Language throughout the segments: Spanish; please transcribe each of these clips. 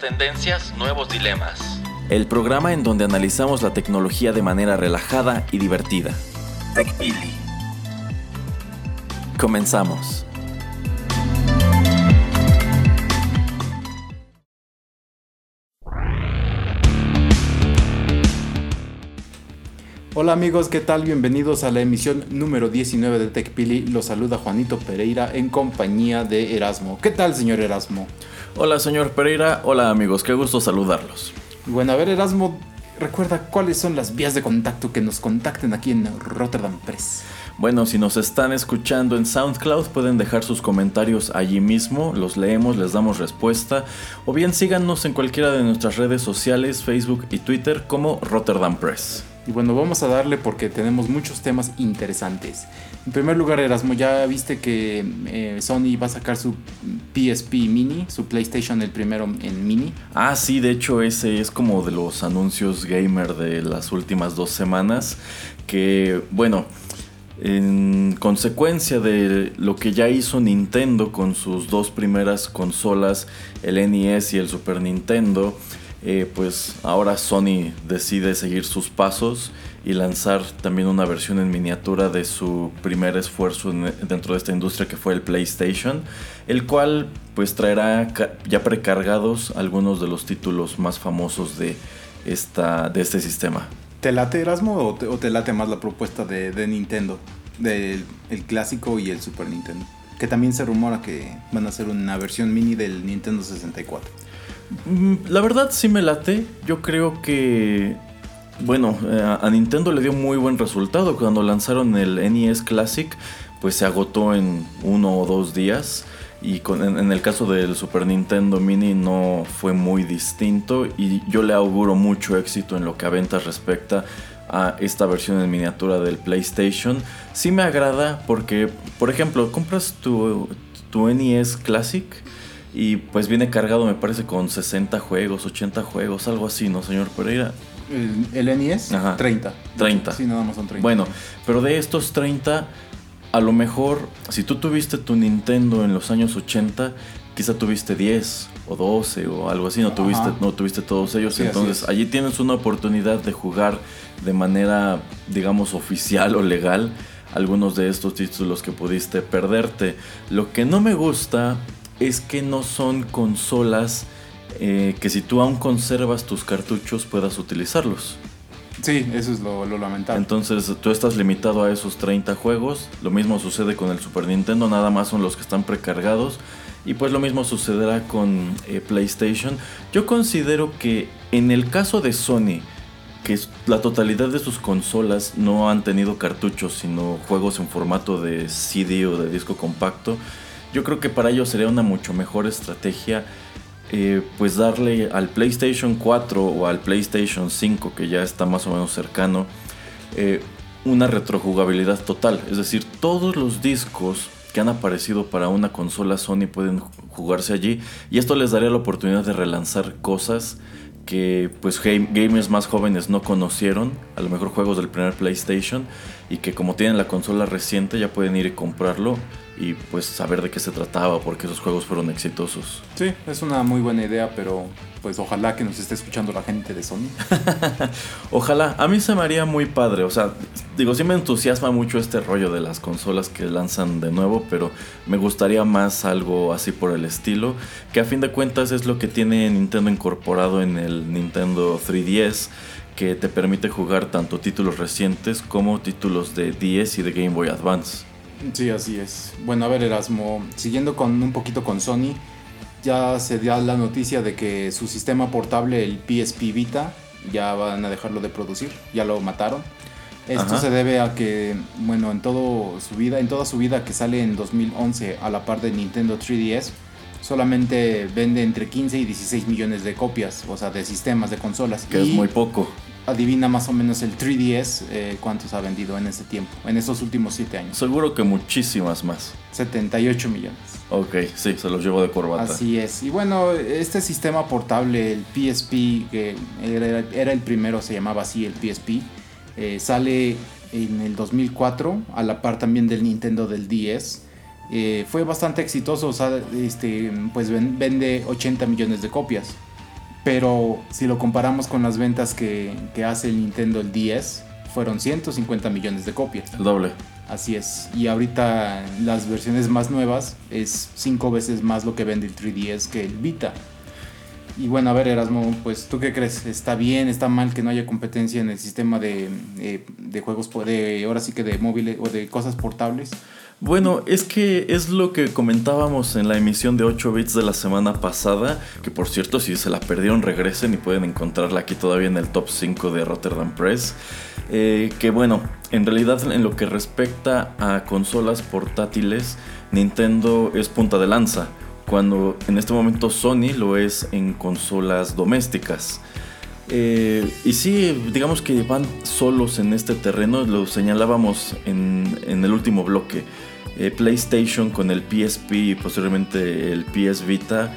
Tendencias, nuevos dilemas. El programa en donde analizamos la tecnología de manera relajada y divertida. TechPili. Comenzamos. Hola amigos, ¿qué tal? Bienvenidos a la emisión número 19 de TechPili. Los saluda Juanito Pereira en compañía de Erasmo. ¿Qué tal, señor Erasmo? Hola, señor Pereira. Hola, amigos. Qué gusto saludarlos. Bueno, a ver, Erasmo, recuerda cuáles son las vías de contacto que nos contacten aquí en Rotterdam Press. Bueno, si nos están escuchando en SoundCloud pueden dejar sus comentarios allí mismo, los leemos, les damos respuesta, o bien síganos en cualquiera de nuestras redes sociales, Facebook y Twitter como Rotterdam Press. Y bueno, vamos a darle porque tenemos muchos temas interesantes. En primer lugar, Erasmo, ya viste que eh, Sony va a sacar su PSP Mini, su PlayStation el primero en Mini. Ah, sí, de hecho ese es como de los anuncios gamer de las últimas dos semanas. Que, bueno, en consecuencia de lo que ya hizo Nintendo con sus dos primeras consolas, el NES y el Super Nintendo, eh, pues ahora Sony decide seguir sus pasos y lanzar también una versión en miniatura de su primer esfuerzo dentro de esta industria que fue el PlayStation, el cual pues traerá ya precargados algunos de los títulos más famosos de, esta, de este sistema. ¿Te late Erasmo o te, late más la propuesta de, Nintendo? Del el clásico y el Super Nintendo. Que también se rumora que van a hacer una versión mini del Nintendo 64. Mm, la verdad sí me late. Yo creo que. Bueno, eh, a Nintendo le dio muy buen resultado. Cuando lanzaron el NES Classic, pues se agotó en uno o dos días. Y en, el caso del Super Nintendo Mini no fue muy distinto. Y yo le auguro mucho éxito en lo que a ventas respecta a esta versión en miniatura del PlayStation. Sí me agrada porque, por ejemplo, compras tu, tu NES Classic y pues viene cargado, me parece, con 60 juegos, 80 juegos, algo así, ¿no, señor Pereira? El, NES, Ajá. 30. 30. Sí, nada más son 30. Bueno, pero de estos 30, a lo mejor, si tú tuviste tu Nintendo en los años 80, quizá tuviste 10 o 12 o algo así, no tuviste, no tuviste todos ellos. Entonces, allí tienes una oportunidad de jugar de manera, digamos, oficial o legal algunos de estos títulos que pudiste perderte. Lo que no me gusta es que no son consolas eh, que si tú aún conservas tus cartuchos puedas utilizarlos. Sí, eso es lo, lamentable. Entonces tú estás limitado a esos 30 juegos. Lo mismo sucede con el Super Nintendo, nada más son los que están precargados. Y pues lo mismo sucederá con eh, PlayStation. Yo considero que en el caso de Sony, que la totalidad de sus consolas no han tenido cartuchos, sino juegos en formato de CD o de disco compacto, yo creo que para ellos sería una mucho mejor estrategia eh, pues darle al PlayStation 4 o al PlayStation 5 que ya está más o menos cercano eh, una retrojugabilidad total. Es decir, todos los discos que han aparecido para una consola Sony pueden jugarse allí y esto les daría la oportunidad de relanzar cosas que pues gamers más jóvenes no conocieron, a lo mejor juegos del primer PlayStation y que como tienen la consola reciente ya pueden ir y comprarlo y pues saber de qué se trataba, porque esos juegos fueron exitosos. Sí, es una muy buena idea, pero pues ojalá que nos esté escuchando la gente de Sony. ojalá, a mí se me haría muy padre, o sea, digo, sí me entusiasma mucho este rollo de las consolas que lanzan de nuevo, pero me gustaría más algo así por el estilo, que a fin de cuentas es lo que tiene Nintendo incorporado en el Nintendo 3DS que te permite jugar tanto títulos recientes como títulos de 10 y de Game Boy Advance. Sí, así es. Bueno, a ver, Erasmo, siguiendo con un poquito con Sony, ya se dio la noticia de que su sistema portable, el PSP Vita, ya van a dejarlo de producir, ya lo mataron. Esto se debe a que, bueno, en todo su vida, en toda su vida que sale en 2011 a la par de Nintendo 3DS, solamente vende entre 15 y 16 millones de copias, o sea, de sistemas, de consolas. Que es muy poco. Adivina más o menos el 3DS eh, cuántos ha vendido en ese tiempo, en estos últimos 7 años. Seguro que muchísimas más. 78 millones. Ok, sí, se los llevo de corbata. Así es. Y bueno, este sistema portable, el PSP, que era, el primero, se llamaba así el PSP, eh, sale en el 2004, a la par también del Nintendo del 10. Eh, fue bastante exitoso, o sea, este, pues vende 80 millones de copias. Pero si lo comparamos con las ventas que, que hace el Nintendo el 10, fueron 150 millones de copias. El doble. Así es. Y ahorita las versiones más nuevas es 5 veces más lo que vende el 3DS que el Vita. Y bueno, a ver, Erasmo, pues tú qué crees? ¿Está bien, está mal que no haya competencia en el sistema de, eh, de juegos, de, ahora sí que de móviles o de cosas portables? Bueno, es que es lo que comentábamos en la emisión de 8 bits de la semana pasada, que por cierto si se la perdieron regresen y pueden encontrarla aquí todavía en el top 5 de Rotterdam Press. Eh, que bueno, en realidad en lo que respecta a consolas portátiles, Nintendo es punta de lanza, cuando en este momento Sony lo es en consolas domésticas. Eh, y sí, digamos que van solos en este terreno, lo señalábamos en, en el último bloque. Eh, PlayStation con el PSP y posteriormente el PS Vita,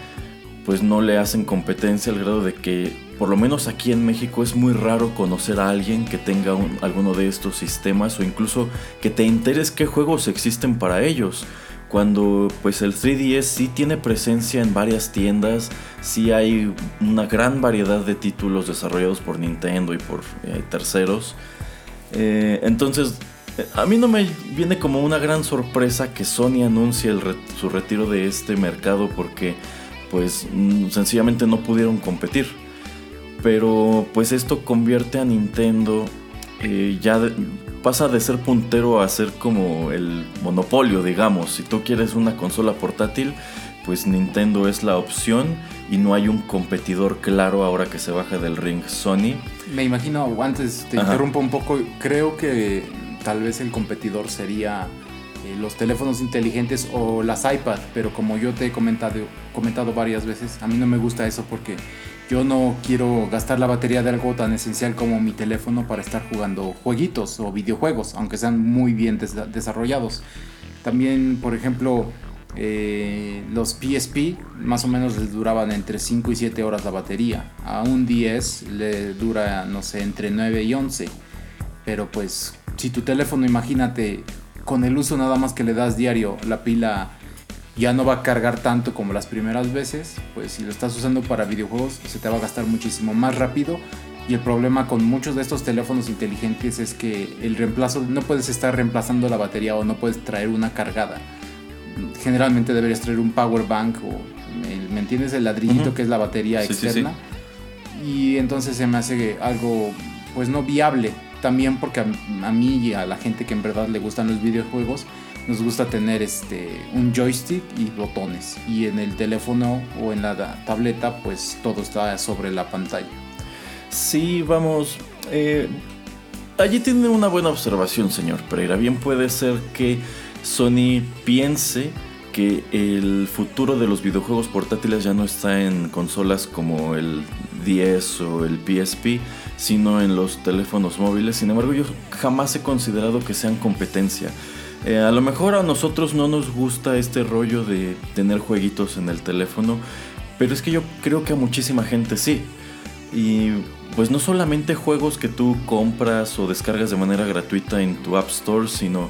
pues no le hacen competencia al grado de que, por lo menos aquí en México, es muy raro conocer a alguien que tenga alguno de estos sistemas o incluso que te enteres qué juegos existen para ellos. Cuando pues el 3DS sí tiene presencia en varias tiendas, sí hay una gran variedad de títulos desarrollados por Nintendo y por eh, terceros. Eh, entonces a mí no me viene como una gran sorpresa que Sony anuncie su retiro de este mercado porque pues mm, sencillamente no pudieron competir. Pero pues esto convierte a Nintendo eh, ya pasa de ser puntero a ser como el monopolio, digamos. Si tú quieres una consola portátil, pues Nintendo es la opción y no hay un competidor claro ahora que se baja del ring Sony. Me imagino, antes te interrumpo un poco, creo que tal vez el competidor sería eh, los teléfonos inteligentes o las iPad, pero como yo te he comentado, comentado varias veces, a mí no me gusta eso porque yo no quiero gastar la batería de algo tan esencial como mi teléfono para estar jugando jueguitos o videojuegos, aunque sean muy bien desarrollados. También, por ejemplo, eh, los PSP más o menos les duraban entre 5 y 7 horas la batería. A un 10 le dura, no sé, entre 9 y 11. Pero pues si tu teléfono, imagínate, con el uso nada más que le das diario, la pila ya no va a cargar tanto como las primeras veces, pues si lo estás usando para videojuegos se te va a gastar muchísimo más rápido. Y el problema con muchos de estos teléfonos inteligentes es que el reemplazo, no puedes estar reemplazando la batería o no puedes traer una cargada. Generalmente deberías traer un power bank o, ¿me entiendes? El ladrillito que es la batería externa. Y entonces se me hace algo, pues no viable también porque a, mí y a la gente que en verdad le gustan los videojuegos, nos gusta tener este, un joystick y botones. Y en el teléfono o en la tableta, pues todo está sobre la pantalla. Sí, vamos. Eh, allí tiene una buena observación, señor Pereira. Bien puede ser que Sony piense que el futuro de los videojuegos portátiles ya no está en consolas como el 10 o el PSP, sino en los teléfonos móviles. Sin embargo, yo jamás he considerado que sean competencia. Eh, a lo mejor a nosotros no nos gusta este rollo de tener jueguitos en el teléfono, pero es que yo creo que a muchísima gente sí. Y pues no solamente juegos que tú compras o descargas de manera gratuita en tu App Store, sino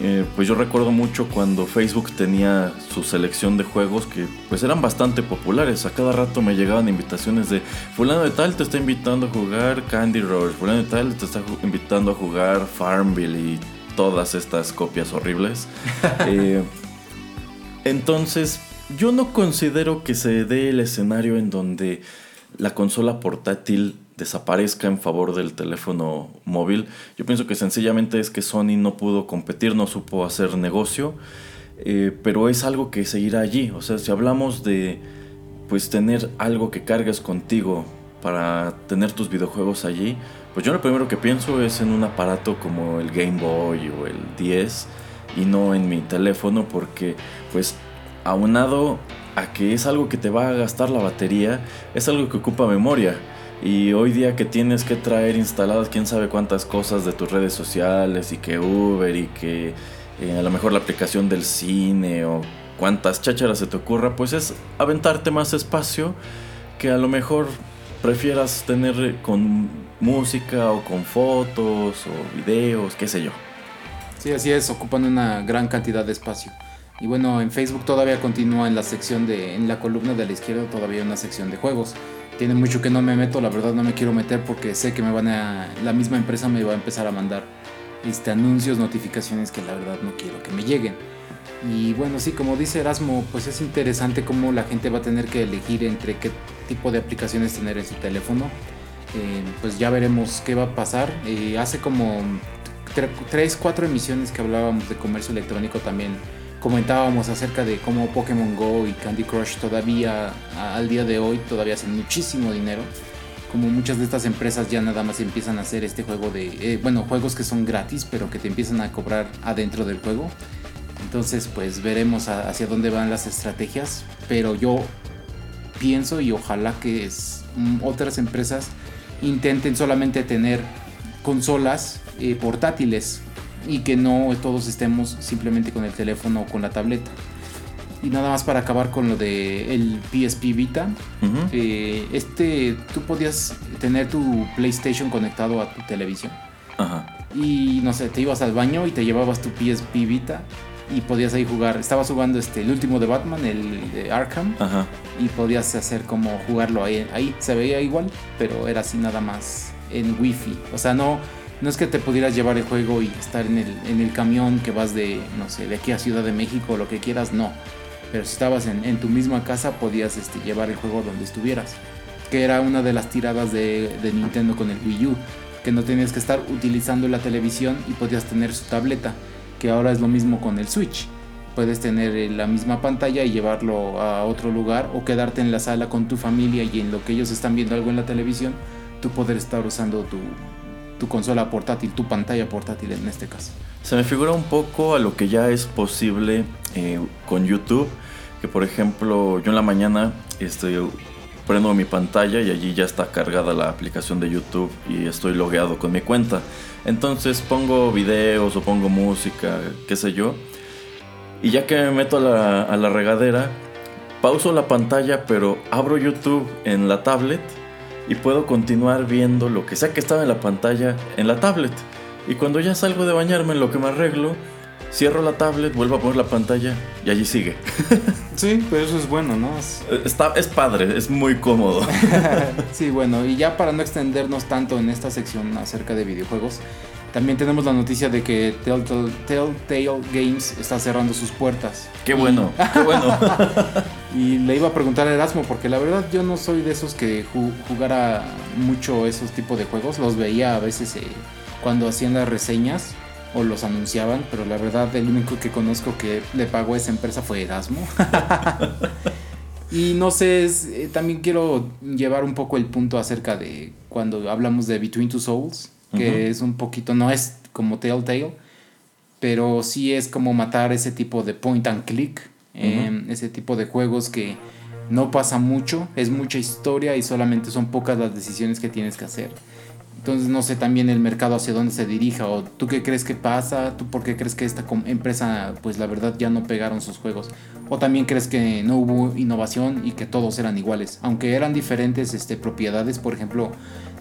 eh, pues yo recuerdo mucho cuando Facebook tenía su selección de juegos que pues eran bastante populares. A cada rato me llegaban invitaciones de fulano de tal te está invitando a jugar Candy Rush, fulano de tal te está invitando a jugar Farmville y todas estas copias horribles. Eh, entonces yo no considero que se dé el escenario en donde la consola portátil desaparezca en favor del teléfono móvil. Yo pienso que sencillamente es que Sony no pudo competir, no supo hacer negocio, eh, pero es algo que seguirá allí. O sea, si hablamos de pues tener algo que cargues contigo para tener tus videojuegos allí, pues yo lo primero que pienso es en un aparato como el Game Boy o el 10 y no en mi teléfono porque pues aunado a que es algo que te va a gastar la batería, es algo que ocupa memoria. Y hoy día que tienes que traer instaladas quién sabe cuántas cosas de tus redes sociales y que Uber y que eh, a lo mejor la aplicación del cine o cuántas chácharas se te ocurra, pues es aventarte más espacio que a lo mejor prefieras tener con música o con fotos o videos, qué sé yo. Sí, así es, ocupan una gran cantidad de espacio. Y bueno, en Facebook todavía continúa en la sección de, en la columna de la izquierda todavía una sección de juegos. Tiene mucho que no me meto, la verdad no me quiero meter porque sé que me van a, la misma empresa me va a empezar a mandar este, anuncios, notificaciones que la verdad no quiero que me lleguen. Y bueno, sí, como dice Erasmo, pues es interesante cómo la gente va a tener que elegir entre qué tipo de aplicaciones tener en su teléfono. Eh, pues ya veremos qué va a pasar. Eh, hace como 3, 4 emisiones que hablábamos de comercio electrónico también comentábamos acerca de cómo Pokémon Go y Candy Crush todavía al día de hoy todavía hacen muchísimo dinero. Como muchas de estas empresas ya nada más empiezan a hacer este juego de, eh, bueno, juegos que son gratis, pero que te empiezan a cobrar adentro del juego. Entonces, pues veremos hacia dónde van las estrategias. Pero yo pienso y ojalá que mm, otras empresas intenten solamente tener consolas eh, portátiles y que no todos estemos simplemente con el teléfono o con la tableta. Y nada más para acabar con lo de el PSP Vita. Eh, este, tú podías tener tu PlayStation conectado a tu televisión. Y no sé, te ibas al baño y te llevabas tu PSP Vita y podías ahí jugar. Estabas jugando este, el último de Batman, el de Arkham. Y podías hacer como jugarlo ahí. Ahí se veía igual, pero era así nada más en wifi. O sea, no no es que te pudieras llevar el juego y estar en el, en el camión que vas de, no sé, de aquí a Ciudad de México o lo que quieras, no. Pero si estabas en, tu misma casa podías este, llevar el juego donde estuvieras. Que era una de las tiradas de, Nintendo con el Wii U. Que no tenías que estar utilizando la televisión y podías tener su tableta. Que ahora es lo mismo con el Switch. Puedes tener eh, la misma pantalla y llevarlo a otro lugar o quedarte en la sala con tu familia y en lo que ellos están viendo algo en la televisión, tú poder estar usando tu, tu consola portátil, tu pantalla portátil en este caso. Se me figura un poco a lo que ya es posible eh, con YouTube, que por ejemplo yo en la mañana estoy, prendo mi pantalla y allí ya está cargada la aplicación de YouTube y estoy logueado con mi cuenta. Entonces pongo videos o pongo música, qué sé yo. Y ya que me meto a la, a la regadera, pauso la pantalla pero abro YouTube en la tablet y puedo continuar viendo lo que sea que estaba en la pantalla en la tablet. Y cuando ya salgo de bañarme en lo que me arreglo, cierro la tablet, vuelvo a poner la pantalla y allí sigue. Sí, pero eso es bueno, ¿no? Eh, está, es padre, es muy cómodo. sí, bueno, y ya para no extendernos tanto en esta sección acerca de videojuegos, también tenemos la noticia de que Telltale, Games está cerrando sus puertas. Qué bueno, qué bueno. y le iba a preguntar a Erasmo, porque la verdad yo no soy de esos que jugara mucho esos tipos de juegos. Los veía a veces eh, cuando hacían las reseñas o los anunciaban, pero la verdad el único que conozco que le pagó a esa empresa fue Erasmo. y no sé, eh, también quiero llevar un poco el punto acerca de cuando hablamos de Between Two Souls que es un poquito, no es como Telltale, pero sí es como matar ese tipo de point and click, em, ese tipo de juegos que no pasa mucho, es mucha historia y solamente son pocas las decisiones que tienes que hacer. Entonces no sé también el mercado hacia dónde se dirija o tú qué crees que pasa, tú por qué crees que esta empresa pues la verdad ya no pegaron sus juegos. O también crees que no hubo innovación y que todos eran iguales, aunque eran diferentes este, propiedades, por ejemplo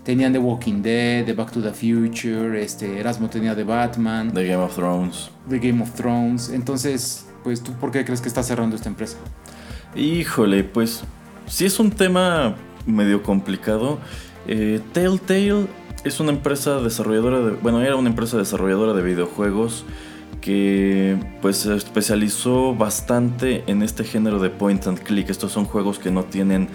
tenían The Walking Dead, The Back to the Future, este, Erasmo tenía The Batman, The Game of Thrones. The Game of Thrones. Entonces, pues, ¿tú por qué crees que está cerrando esta empresa? Híjole, pues, si es un tema medio complicado. Eh, Telltale es una empresa desarrolladora de. Bueno, era una empresa desarrolladora de videojuegos que pues se especializó bastante en este género de point and click. Estos son juegos que no tienen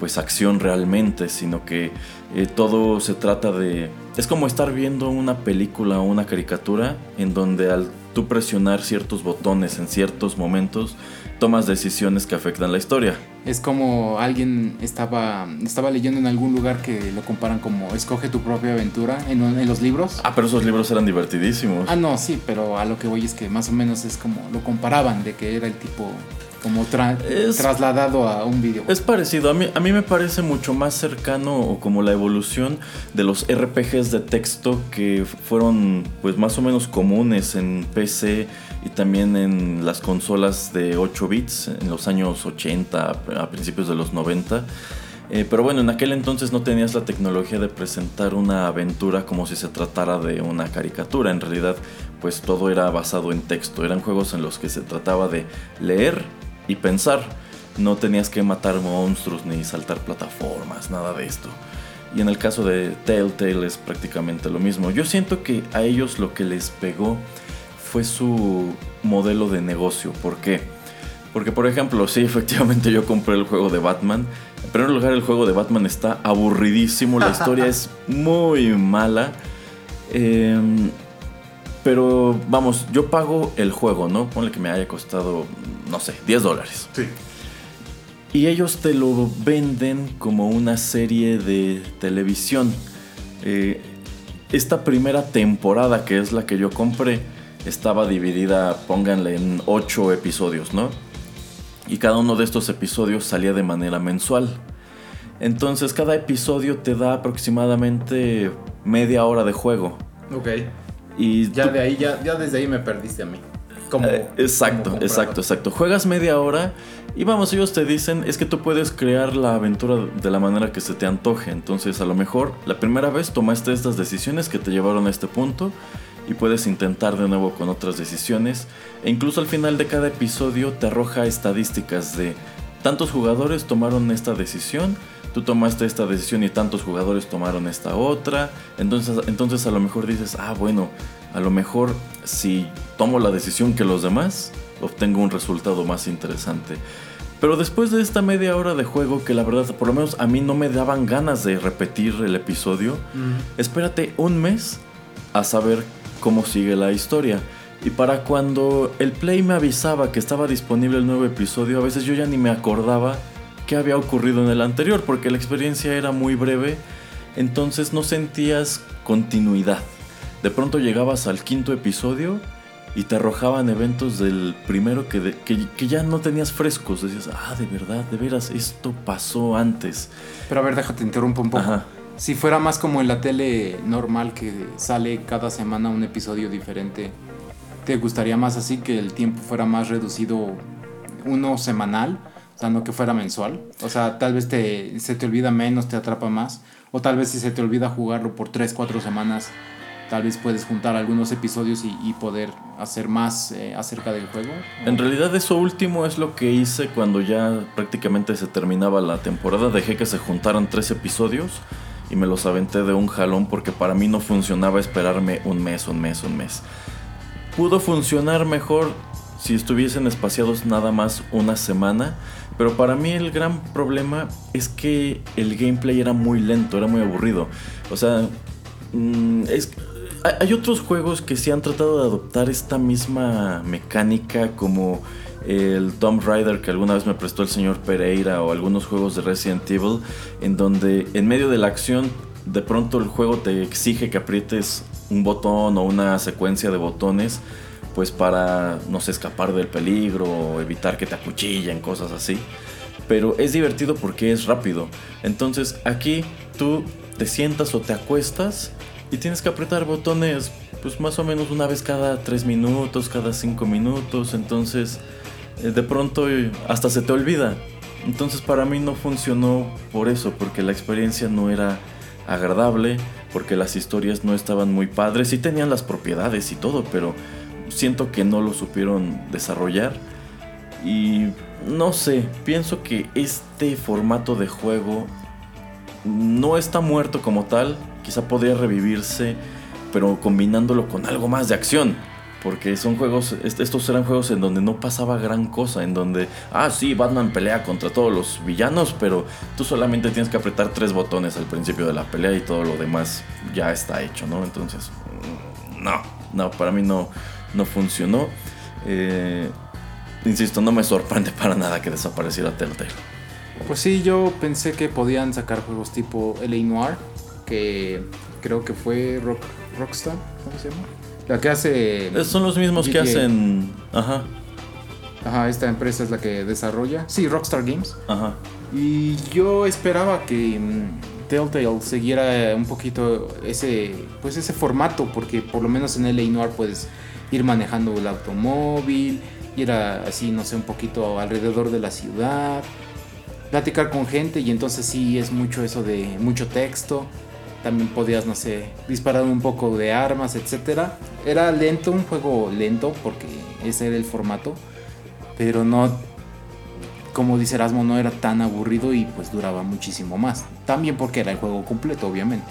pues acción realmente, sino que eh, todo se trata de... Es como estar viendo una película o una caricatura en donde al tú presionar ciertos botones en ciertos momentos, tomas decisiones que afectan la historia. Es como alguien estaba, estaba leyendo en algún lugar que lo comparan como escoge tu propia aventura en, en, los libros. Ah, pero esos libros eran divertidísimos. Ah, no, sí, pero a lo que voy es que más o menos es como lo comparaban de que era el tipo como trasladado a un video. Es parecido, a mí, a mí me parece mucho más cercano o como la evolución de los RPGs de texto que fueron pues más o menos comunes en PC y también en las consolas de 8 bits en los años 80, a principios de los 90. Eh, pero bueno, en aquel entonces no tenías la tecnología de presentar una aventura como si se tratara de una caricatura. En realidad, pues todo era basado en texto. Eran juegos en los que se trataba de leer y pensar. No tenías que matar monstruos ni saltar plataformas, nada de esto. Y en el caso de Telltale es prácticamente lo mismo. Yo siento que a ellos lo que les pegó fue su modelo de negocio. ¿Por qué? Porque por ejemplo, sí, efectivamente yo compré el juego de Batman. En primer lugar, el juego de Batman está aburridísimo, la historia es muy mala. Em, pero vamos, yo pago el juego, ¿no? Ponle que me haya costado, no sé, 10 dólares. Sí. Y ellos te lo venden como una serie de televisión. Eh, esta primera temporada, que es la que yo compré, estaba dividida, pónganle, en 8 episodios, ¿no? Y cada uno de estos episodios salía de manera mensual. Entonces cada episodio te da aproximadamente media hora de juego. Ok. Y ya de ahí, ya, ya desde ahí me perdiste a mí. Como, eh, exacto, exacto, exacto. Juegas media hora y vamos, ellos te dicen es que tú puedes crear la aventura de la manera que se te antoje. Entonces a lo mejor la primera vez tomaste estas decisiones que te llevaron a este punto y puedes intentar de nuevo con otras decisiones. E incluso al final de cada episodio te arroja estadísticas de tantos jugadores tomaron esta decisión, tú tomaste esta decisión y tantos jugadores tomaron esta otra. Entonces, entonces a lo mejor dices, ah, bueno, a lo mejor si tomo la decisión que los demás, obtengo un resultado más interesante. Pero después de esta media hora de juego, que la verdad, por lo menos a mí no me daban ganas de repetir el episodio, espérate un mes a saber cómo sigue la historia. Y para cuando el Play me avisaba que estaba disponible el nuevo episodio, a veces yo ya ni me acordaba qué había ocurrido en el anterior, porque la experiencia era muy breve, entonces no sentías continuidad. De pronto llegabas al quinto episodio y te arrojaban eventos del primero que, que, ya no tenías frescos. Decías, ah, de verdad, de veras, esto pasó antes. Pero a ver, déjate, interrumpo un poco. Si fuera más como en la tele normal que sale cada semana un episodio diferente, ¿te gustaría más así que el tiempo fuera más reducido, uno semanal? O sea, no que fuera mensual. O sea, tal vez te, se te olvida menos, te atrapa más. O tal vez si se te olvida jugarlo por 3, 4 semanas, tal vez puedes juntar algunos episodios y, poder hacer más eh, acerca del juego. En realidad eso último es lo que hice cuando ya prácticamente se terminaba la temporada. Dejé que se juntaran tres episodios y me los aventé de un jalón porque para mí no funcionaba esperarme un mes, un mes, un mes. Pudo funcionar mejor si estuviesen espaciados nada más una semana, pero para mí el gran problema es que el gameplay era muy lento, era muy aburrido. O sea, mm, es, hay otros juegos que sí han tratado de adoptar esta misma mecánica como el Tomb Raider que alguna vez me prestó el señor Pereira o algunos juegos de Resident Evil, en donde en medio de la acción de pronto el juego te exige que aprietes un botón o una secuencia de botones, pues para no sé, escapar del peligro evitar que te acuchillen, cosas así. Pero es divertido porque es rápido. Entonces aquí tú te sientas o te acuestas y tienes que apretar botones pues más o menos una vez cada 3 minutos, cada 5 minutos. Entonces eh, de pronto hasta se te olvida. Entonces para mí no funcionó por eso, porque la experiencia no era agradable, porque las historias no estaban muy padres, sí tenían las propiedades y todo, pero siento que no lo supieron desarrollar. Y no sé, pienso que este formato de juego no está muerto como tal, quizá podría revivirse, pero combinándolo con algo más de acción. Porque son juegos, estos eran juegos en donde no pasaba gran cosa, en donde, ah, sí, Batman pelea contra todos los villanos, pero tú solamente tienes que apretar tres botones al principio de la pelea y todo lo demás ya está hecho, ¿no? Entonces, mm, no, no, para mí no, no funcionó. Eh, insisto, no me sorprende para nada que desapareciera Telltale. Pues sí, yo pensé que podían sacar juegos tipo LA Noir, que creo que fue Rock, Rockstar, ¿cómo se llama? La que hace. Son los mismos que hacen. Ajá. Ajá, esta empresa es la que desarrolla. Sí, Rockstar Games. Ajá. Y yo esperaba que mm, Telltale siguiera un poquito ese, pues ese formato, porque por lo menos en LA Noir puedes ir manejando el automóvil, ir a, así, no sé, un poquito alrededor de la ciudad, platicar con gente y entonces sí es mucho eso de mucho texto. También podías, no sé, disparar un poco de armas, etcétera. Era lento, un juego lento porque ese era el formato, pero no como dice Erasmo, no era tan aburrido y pues duraba muchísimo más. También porque era el juego completo, obviamente.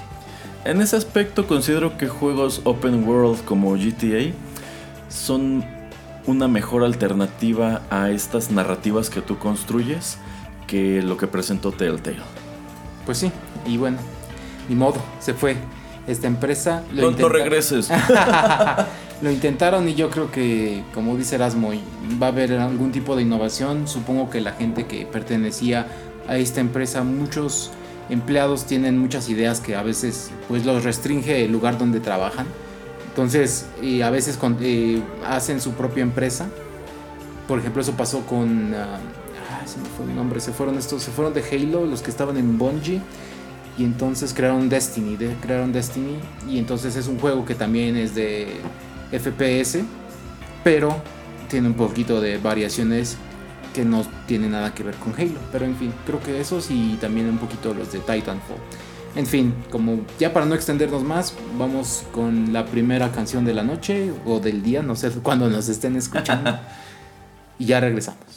En ese aspecto considero que juegos open world como GTA son una mejor alternativa a estas narrativas que tú construyes que lo que presentó Telltale. Pues sí, y bueno, ni modo, se fue esta empresa. no, no regreses. lo intentaron y yo creo que, como dice Erasmo, va a haber algún tipo de innovación. Supongo que la gente que pertenecía a esta empresa, muchos empleados tienen muchas ideas que a veces pues los restringe el lugar donde trabajan. Entonces, a veces hacen su propia empresa. Por ejemplo, eso pasó con... ah, se me fue el nombre. Se fueron estos, se fueron de Halo, los que estaban en Bungie. Y entonces crearon Destiny. De, crearon Destiny. Y entonces es un juego que también es de FPS. Pero tiene un poquito de variaciones que no tienen nada que ver con Halo. Pero en fin, creo que esos y también un poquito los de Titanfall. En fin, como ya para no extendernos más, vamos con la primera canción de la noche o del día, no sé cuándo nos estén escuchando. y ya regresamos.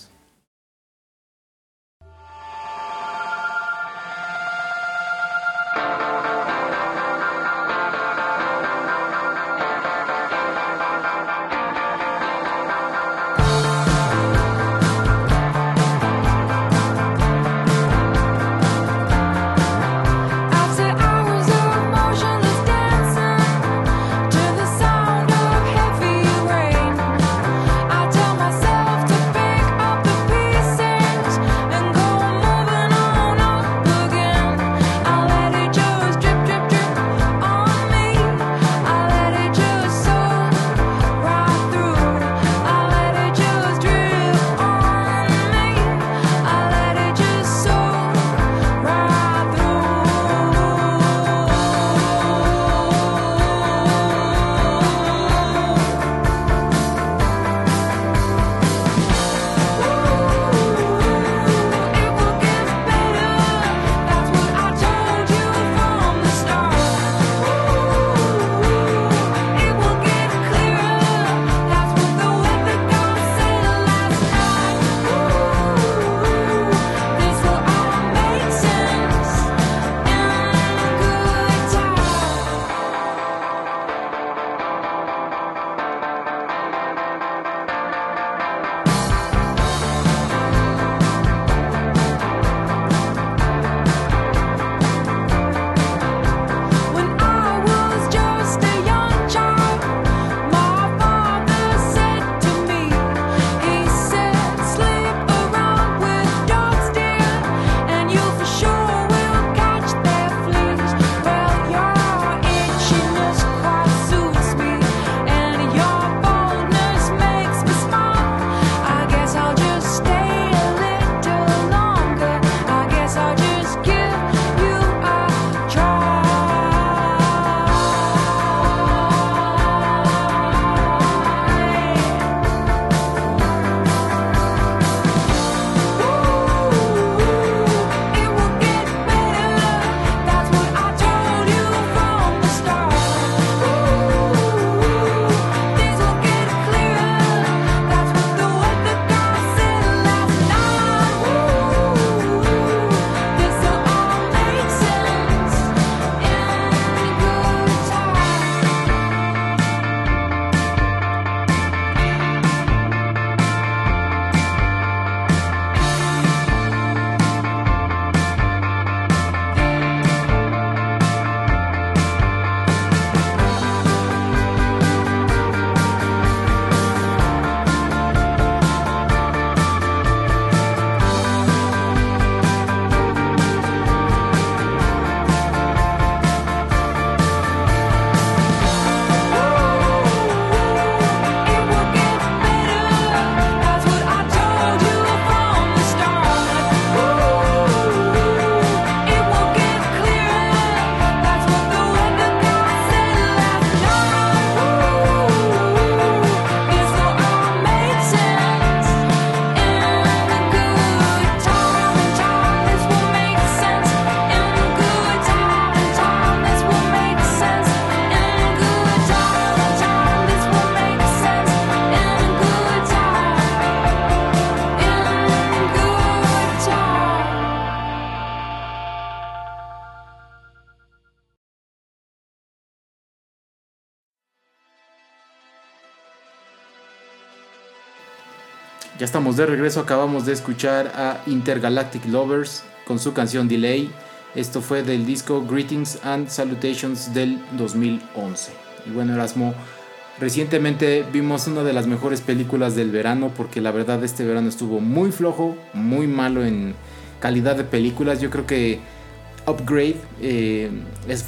Estamos de regreso, acabamos de escuchar a Intergalactic Lovers con su canción Delay. Esto fue del disco Greetings and Salutations del 2011. Y bueno, Erasmo, recientemente vimos una de las mejores películas del verano porque la verdad este verano estuvo muy flojo, muy malo en calidad de películas. Yo creo que Upgrade eh,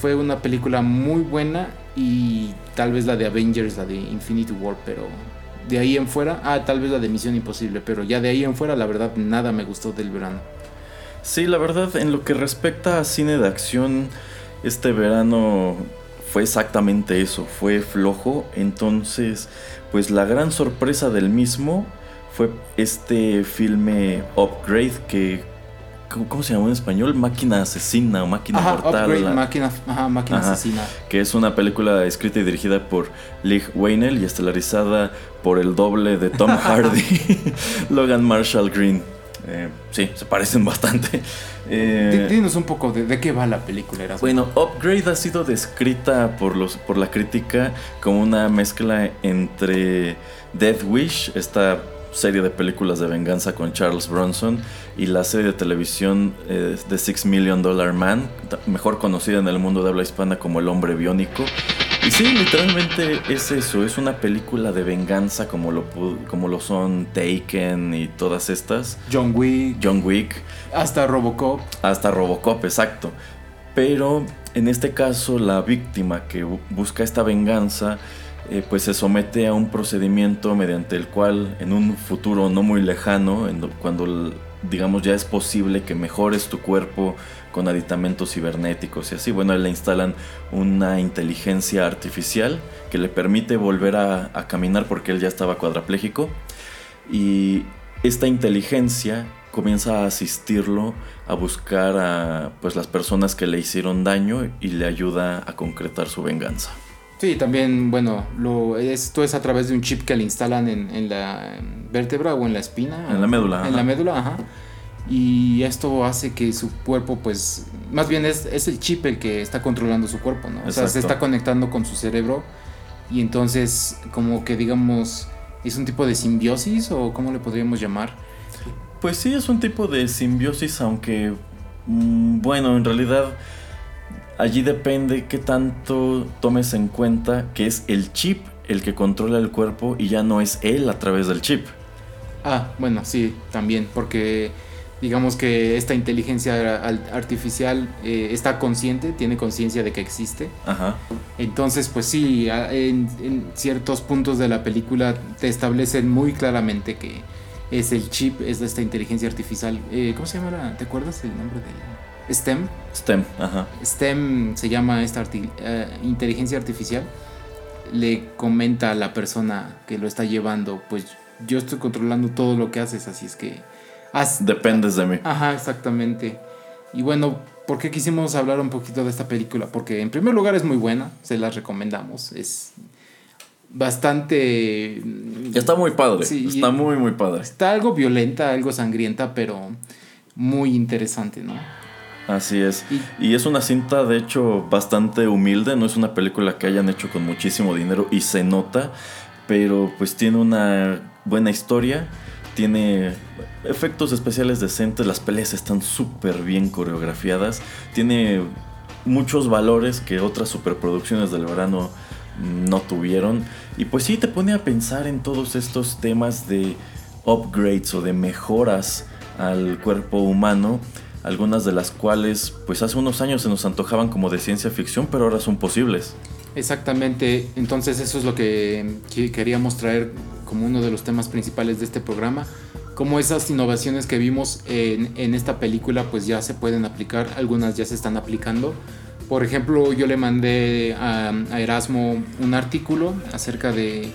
fue una película muy buena y tal vez la de Avengers, la de Infinity War, pero de ahí en fuera, ah, tal vez la de Misión Imposible, pero ya de ahí en fuera la verdad nada me gustó del verano. Sí, la verdad, en lo que respecta a cine de acción, este verano fue exactamente eso, fue flojo. Entonces, pues la gran sorpresa del mismo fue este filme Upgrade que... ¿Cómo, cómo se llama en español? Máquina asesina o máquina Ajá, mortal. Upgrade, la- máquina, ajá, máquina Ajá. asesina. que es una película escrita y dirigida por Lee Whannell y estelarizada por el doble de Tom Hardy, Logan Marshall Green. Eh, sí, se parecen bastante. Eh, Di- Dinos un poco de, de qué va la película, Erasmo. bueno, Upgrade ha sido descrita por, los, por la crítica como una mezcla entre Death Wish, esta serie de películas de venganza con Charles Bronson, y la serie de televisión eh, The Six Million Dollar Man, mejor conocida en el mundo de habla hispana como El Hombre Biónico. Y sí, literalmente es eso, es una película de venganza como lo, como lo son Taken y todas estas. John Wick, John Wick. hasta Robocop. Hasta Robocop, exacto. Pero en este caso la víctima que bu- busca esta venganza eh, pues se somete a un procedimiento mediante el cual en un futuro no muy lejano, cuando digamos ya es posible que mejores tu cuerpo con aditamentos cibernéticos y así, bueno, le instalan una inteligencia artificial que le permite volver a, caminar porque él ya estaba cuadrapléjico y esta inteligencia comienza a asistirlo a buscar a pues las personas que le hicieron daño y le ayuda a concretar su venganza. Sí, también, bueno, lo, esto es a través de un chip que le instalan en, en la vértebra o en la espina. En la médula, En ajá. la médula, ajá. Y esto hace que su cuerpo, pues, más bien es, es el chip el que está controlando su cuerpo, ¿no? O sea, se Exacto. está conectando con su cerebro y entonces, como que digamos, es un tipo de simbiosis o cómo le podríamos llamar. Pues sí, es un tipo de simbiosis, aunque mm, bueno, en realidad allí depende qué tanto tomes en cuenta que es el chip el que controla el cuerpo y ya no es él a través del chip. Ah, bueno, sí, también, porque digamos que esta inteligencia al- artificial eh, está consciente, tiene conciencia de que existe. Ajá. Entonces, pues sí, en, en ciertos puntos de la película te establecen muy claramente que es el chip, es esta inteligencia artificial. Eh, ¿Cómo se llama? la- ¿Te acuerdas el nombre de STEM? STEM, ajá. STEM se llama esta arti- eh, inteligencia artificial. Le comenta a la persona que lo está llevando, pues yo estoy controlando todo lo que haces, así es que haz, Dependes de mí. Ajá, exactamente. Y bueno, ¿por qué quisimos hablar un poquito de esta película? Porque en primer lugar es muy buena, se las recomendamos. Es bastante... Está muy padre. Sí, está muy, muy padre. Está algo violenta, algo sangrienta, pero muy interesante, ¿no? Así es. Y- Y es una cinta, de hecho, bastante humilde. No es una película que hayan hecho con muchísimo dinero y se nota. Pero pues tiene una buena historia. Tiene efectos especiales decentes. Las peleas están súper bien coreografiadas. Tiene muchos valores que otras superproducciones del verano no tuvieron. Y pues sí te pone a pensar en todos estos temas de upgrades o de mejoras al cuerpo humano. Algunas de las cuales pues hace unos años se nos antojaban como de ciencia ficción, pero ahora son posibles. Exactamente, entonces eso es lo que, que queríamos traer como uno de los temas principales de este programa, como esas innovaciones que vimos en, en esta película pues ya se pueden aplicar, algunas ya se están aplicando. Por ejemplo, yo le mandé a, a Erasmo un artículo acerca de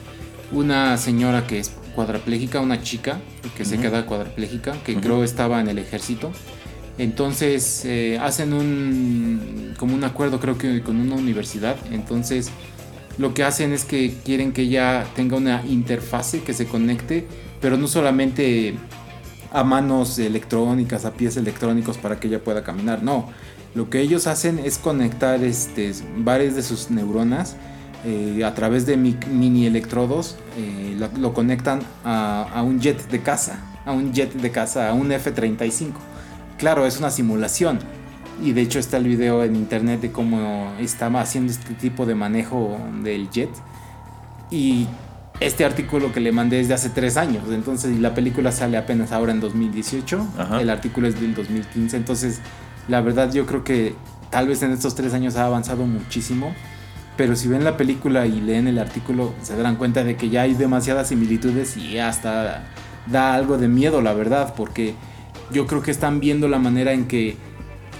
una señora que es cuadraplégica, una chica que se Ujú. queda cuadraplégica, que Ujú. creo estaba en el ejército. Entonces eh, hacen un como un acuerdo creo que con una universidad. Entonces lo que hacen es que quieren que ella tenga una interfase que se conecte, pero no solamente a manos electrónicas, a pies electrónicos para que ella pueda caminar. No, lo que ellos hacen es conectar este, varias de sus neuronas eh, a través de mi- mini electrodos eh, lo, conectan a, un jet de caza, a un jet de caza, a un F-35. Claro, es una simulación. Y de hecho está el video en internet de cómo estaba haciendo este tipo de manejo del jet. Y este artículo que le mandé es de hace tres años. Entonces, la película sale apenas ahora en 2018. Ajá. El artículo es del 2015. Entonces, la verdad yo creo que tal vez en estos tres años ha avanzado muchísimo. Pero si ven la película y leen el artículo, se darán cuenta de que ya hay demasiadas similitudes y hasta da algo de miedo, la verdad. Porque yo creo que están viendo la manera en que,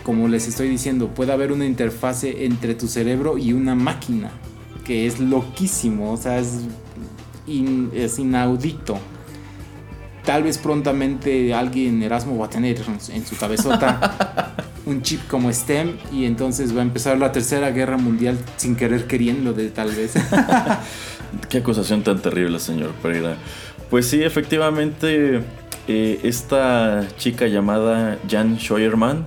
como les estoy diciendo, puede haber una interfase entre tu cerebro y una máquina. Que es loquísimo, o sea, es, in- es inaudito. Tal vez prontamente alguien, Erasmo, va a tener en su cabezota un chip como STEM y entonces va a empezar la tercera guerra mundial sin querer queriendo de tal vez. Qué acusación tan terrible, señor Pereira. Pues sí, efectivamente, eh, esta chica llamada Jan Scheuermann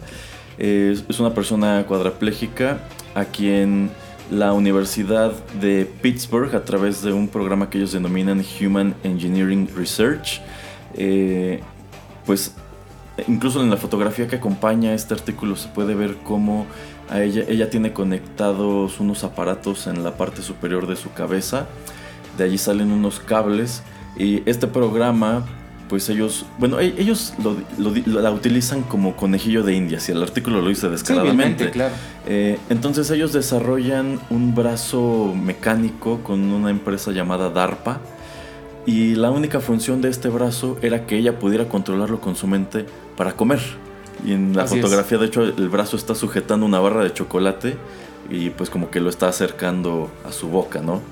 eh, es una persona cuadraplégica a quien la Universidad de Pittsburgh, a través de un programa que ellos denominan Human Engineering Research, eh, pues incluso en la fotografía que acompaña este artículo se puede ver cómo a ella, ella tiene conectados unos aparatos en la parte superior de su cabeza. De allí salen unos cables. Y este programa, pues ellos, bueno, e- ellos lo, la utilizan como conejillo de indias. Y el artículo lo dice descaradamente. claro. Eh, entonces ellos desarrollan un brazo mecánico con una empresa llamada DARPA y la única función de este brazo era que ella pudiera controlarlo con su mente para comer. Y en la Así es. fotografía de hecho el brazo está sujetando una barra de chocolate y pues como que lo está acercando a su boca, ¿no?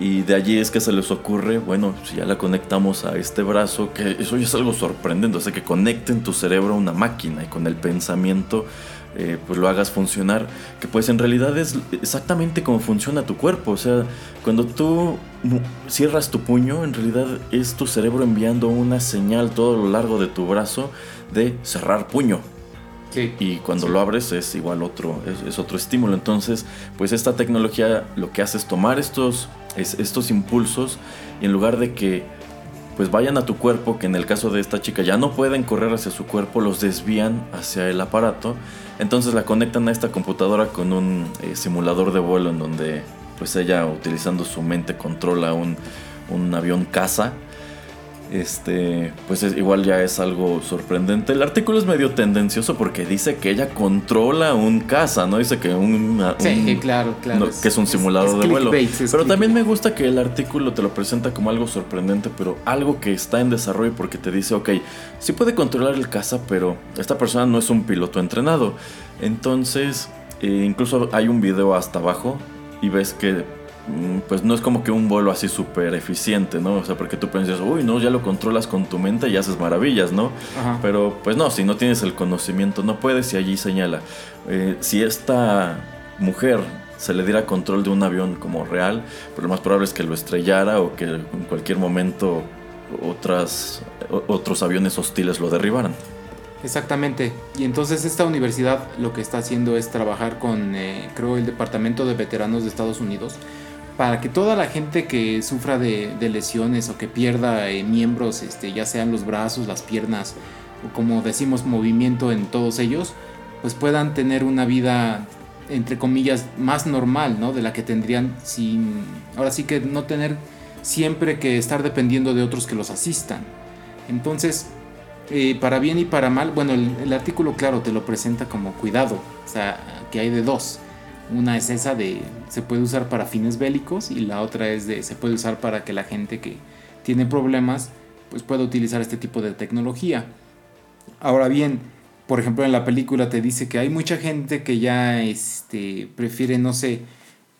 Y de allí es que se les ocurre, bueno, si ya la conectamos a este brazo, que eso ya es algo sorprendente, o sea, que conecten tu cerebro a una máquina y con el pensamiento eh, pues lo hagas funcionar, que pues en realidad es exactamente como funciona tu cuerpo, o sea, cuando tú cierras tu puño, en realidad es tu cerebro enviando una señal todo lo largo de tu brazo de cerrar puño, Sí. y cuando Sí. lo abres es igual otro, es, es otro estímulo. Entonces, pues esta tecnología lo que hace es tomar estos, es- estos impulsos y en lugar de que pues vayan a tu cuerpo, que en el caso de esta chica ya no pueden correr hacia su cuerpo, los desvían hacia el aparato. Entonces la conectan a esta computadora con un eh, simulador de vuelo en donde pues ella utilizando su mente controla un, un avión caza. Este, pues es- igual ya es algo sorprendente. El artículo es medio tendencioso porque dice que ella controla un caza, ¿no? Dice que un, Sí, claro, claro. no, que es un simulador de vuelo. clickbait, Pero también me gusta que el artículo te lo presenta como algo sorprendente, pero algo que está en desarrollo porque te dice, ok, sí puede controlar el caza, pero esta persona no es un piloto entrenado. Entonces, eh, incluso hay un video hasta abajo y ves que pues no es como que un vuelo así súper eficiente, ¿no? O sea, porque tú piensas, uy, no, ya lo controlas con tu mente y haces maravillas, ¿no? Ajá. Pero pues no, si no tienes el conocimiento no puedes y allí señala, eh, si esta mujer se le diera control de un avión como real, pues lo más probable es que lo estrellara o que en cualquier momento otras, otros aviones hostiles lo derribaran. Exactamente. Y entonces esta universidad lo que está haciendo es trabajar con, eh, creo, el Departamento de Veteranos de Estados Unidos para que toda la gente que sufra de, lesiones o que pierda eh, miembros, este, ya sean los brazos, las piernas o como decimos movimiento en todos ellos, pues puedan tener una vida entre comillas más normal, ¿no? De la que tendrían sin, ahora sí que no tener siempre que estar dependiendo de otros que los asistan. Entonces, eh, para bien y para mal, bueno, el, el artículo, claro, te lo presenta como cuidado, o sea, que hay de dos. Una es esa de se puede usar para fines bélicos y la otra es de se puede usar para que la gente que tiene problemas pues pueda utilizar este tipo de tecnología. Ahora bien, por ejemplo, en la película te dice que hay mucha gente que ya este, prefiere, no sé,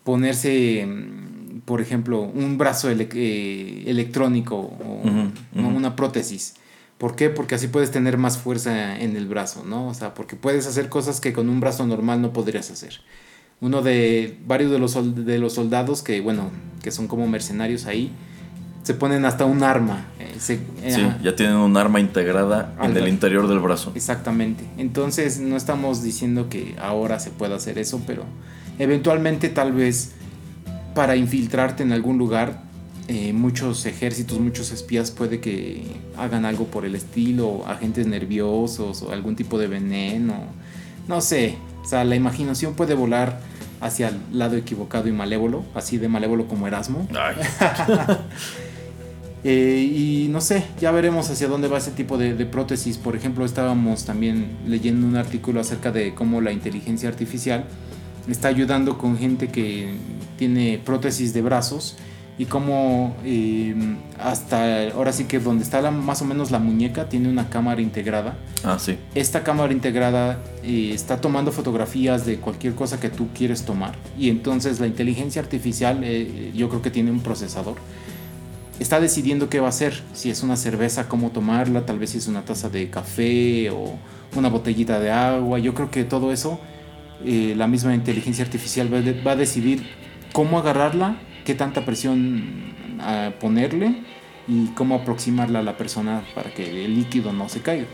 ponerse, mm, por ejemplo, un brazo ele- eh, electrónico o una prótesis. ¿Por qué? Porque así puedes tener más fuerza en el brazo, ¿no? O sea, porque puedes hacer cosas que con un brazo normal no podrías hacer. Uno de varios de los, de los soldados que, bueno, que son como mercenarios ahí, se ponen hasta un arma. eh, se- Sí, ya tienen un arma integrada en el interior del brazo. Exactamente. Entonces no estamos diciendo que ahora se pueda hacer eso, pero eventualmente tal vez para infiltrarte en algún lugar. Eh, muchos ejércitos, muchos espías puede que hagan algo por el estilo, agentes nerviosos o algún tipo de veneno. No sé, o sea, la imaginación puede volar hacia el lado equivocado y malévolo, así de malévolo como Erasmo. Ay, Eh, y no sé, ya veremos hacia dónde va ese tipo de, de prótesis. Por ejemplo, estábamos también leyendo un artículo acerca de cómo la inteligencia artificial está ayudando con gente que tiene prótesis de brazos y cómo eh, hasta ahora sí que donde está la- más o menos la muñeca tiene una cámara integrada. ah, sí. Esta cámara integrada eh, está tomando fotografías de cualquier cosa que tú quieres tomar y entonces la inteligencia artificial eh, yo creo que tiene un procesador está decidiendo qué va a hacer. Si es una cerveza, cómo tomarla, tal vez si es una taza de café o una botellita de agua. Yo creo que todo eso, eh, la misma inteligencia artificial va, de- va a decidir cómo agarrarla, qué tanta presión a ponerle y cómo aproximarla a la persona para que el líquido no se caiga.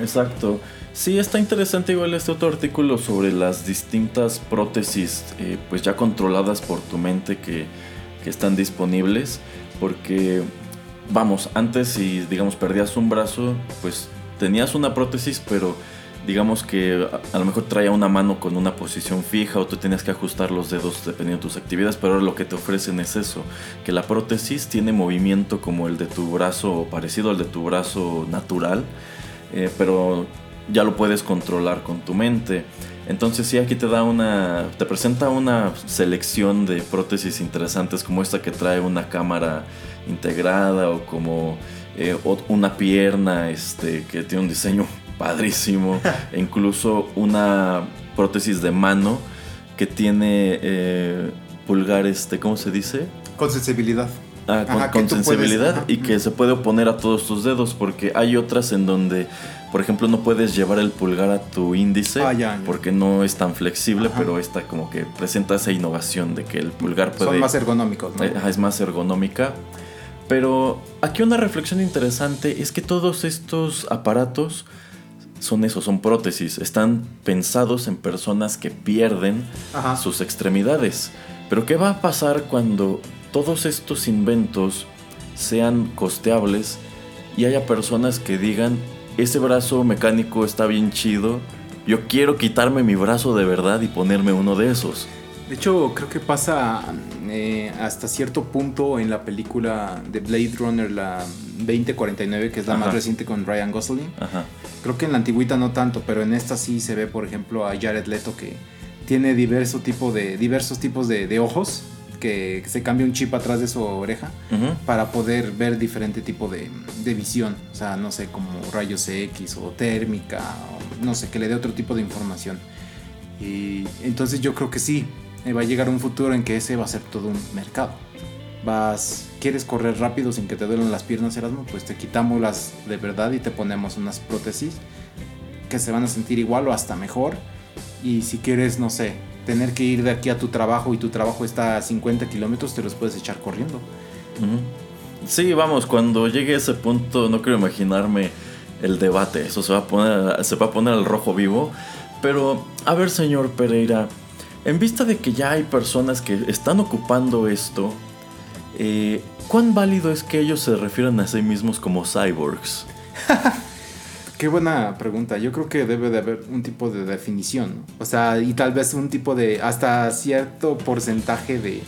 Exacto. Sí, está interesante igual este otro artículo sobre las distintas prótesis eh, pues ya controladas por tu mente que, que están disponibles. Porque, vamos, antes si digamos perdías un brazo, pues tenías una prótesis, pero digamos que a, lo mejor traía una mano con una posición fija o tú tenías que ajustar los dedos dependiendo de tus actividades, pero ahora lo que te ofrecen es eso, que la prótesis tiene movimiento como el de tu brazo parecido al de tu brazo natural, eh, pero ya lo puedes controlar con tu mente. Entonces sí, aquí te da una, te presenta una selección de prótesis interesantes como esta que trae una cámara integrada o como eh, una pierna este, que tiene un diseño padrísimo e incluso una prótesis de mano que tiene eh, pulgar este, ¿cómo se dice? Con sensibilidad. Ah, con, Ajá, con que tú puedes- sensibilidad y que se puede oponer a todos tus dedos porque hay otras en donde por ejemplo no puedes llevar el pulgar a tu índice Ah, ya, ya. porque no es tan flexible Ajá. pero esta como que presenta esa innovación de que el pulgar puede Son más ergonómicos, ¿no? eh, es más ergonómica pero aquí una reflexión interesante es que todos estos aparatos son eso, son prótesis, están pensados en personas que pierden Ajá. sus extremidades. Pero ¿qué va a pasar cuando todos estos inventos sean costeables y haya personas que digan, ese brazo mecánico está bien chido, yo quiero quitarme mi brazo de verdad y ponerme uno de esos? De hecho, creo que pasa eh, hasta cierto punto en la película de Blade Runner, la 2049, que es la Ajá. más reciente con Ryan Gosling. Ajá. Creo que en la antigüita no tanto, pero en esta sí se ve, por ejemplo, a Jared Leto que tiene diverso tipo de, diversos tipos de, de ojos, que se cambia un chip atrás de su oreja Ujú. para poder ver diferente tipo de, de visión. O sea, no sé, como rayos X o térmica, o no sé, que le dé otro tipo de información. Y entonces yo creo que sí, va a llegar un futuro en que ese va a ser todo un mercado. Vas, quieres correr rápido sin que te duelen las piernas, Erasmo, pues te quitamos las de verdad y te ponemos unas prótesis que se van a sentir igual o hasta mejor. Y si quieres, no sé, tener que ir de aquí a tu trabajo y tu trabajo está a 50 kilómetros, te los puedes echar corriendo. Sí, vamos, cuando llegue ese punto no quiero imaginarme el debate, eso se va a poner, se va a poner al rojo vivo. Pero, a ver señor Pereira, en vista de que ya hay personas que están ocupando esto, eh, ¿cuán válido es que ellos se refieran a sí mismos como cyborgs? Qué buena pregunta. Yo creo que debe de haber un tipo de definición, ¿no? O sea, y tal vez un tipo de, hasta cierto porcentaje de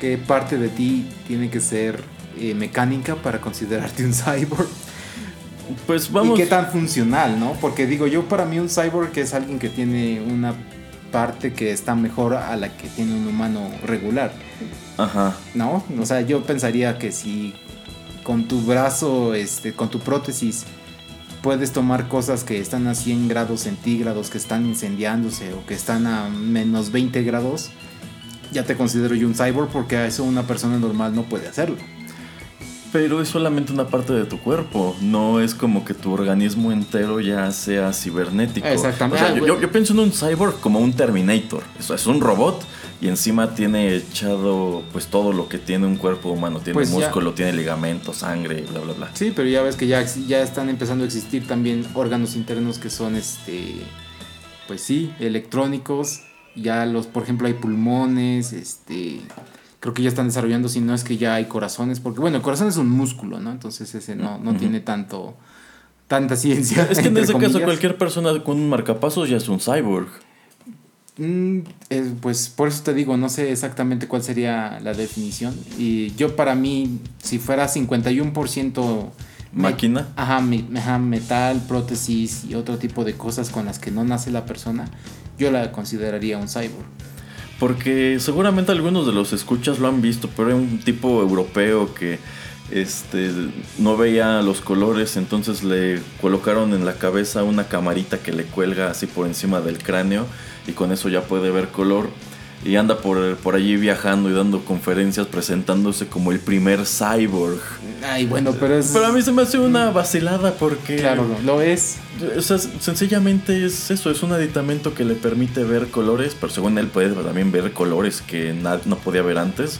qué parte de ti tiene que ser eh, mecánica para considerarte un cyborg. Pues vamos... Y qué tan funcional, ¿no? Porque digo, yo para mí un cyborg es alguien que tiene una parte que está mejor a la que tiene un humano regular, Ajá. ¿no? O sea, yo pensaría que si con tu brazo, este, con tu prótesis, puedes tomar cosas que están a 100 grados centígrados, que están incendiándose o que están a menos 20 grados, ya te considero yo un cyborg porque a eso una persona normal no puede hacerlo. Pero es solamente una parte de tu cuerpo, no es como que tu organismo entero ya sea cibernético. Exactamente. O sea, Ah, yo, yo- güey. yo pienso en un cyborg como un Terminator. Eso es un robot y encima tiene echado pues todo lo que tiene un cuerpo humano. Tiene Pues ya- músculo, tiene ligamento, sangre, bla, bla, bla. Sí, pero ya ves que ya, ya están empezando a existir también órganos internos que son, este, pues sí, electrónicos. Ya los, por ejemplo, hay pulmones, este, creo que ya están desarrollando, si no es que ya hay corazones, porque bueno, el corazón es un músculo, ¿no? Entonces ese no, no tiene tanto tanta ciencia. Es que en ese caso cualquier persona con un marcapasos ya es un cyborg. Mm, eh, pues por eso te digo, no sé exactamente cuál sería la definición. Y yo para mí, si fuera 51% me- ¿Máquina? Ajá, me- ajá, metal, prótesis y otro tipo de cosas con las que no nace la persona, yo la consideraría un cyborg. Porque seguramente algunos de los escuchas lo han visto, pero era un tipo europeo que este no veía los colores, entonces le colocaron en la cabeza una camarita que le cuelga así por encima del cráneo y con eso ya puede ver color y anda por, por allí viajando y dando conferencias presentándose como el primer cyborg. Ay, bueno, pero es... Pero a mí se me hace una vacilada porque Claro, lo es. o sea, sencillamente es eso, es un aditamento que le permite ver colores, pero según él puede también ver colores que no podía ver antes.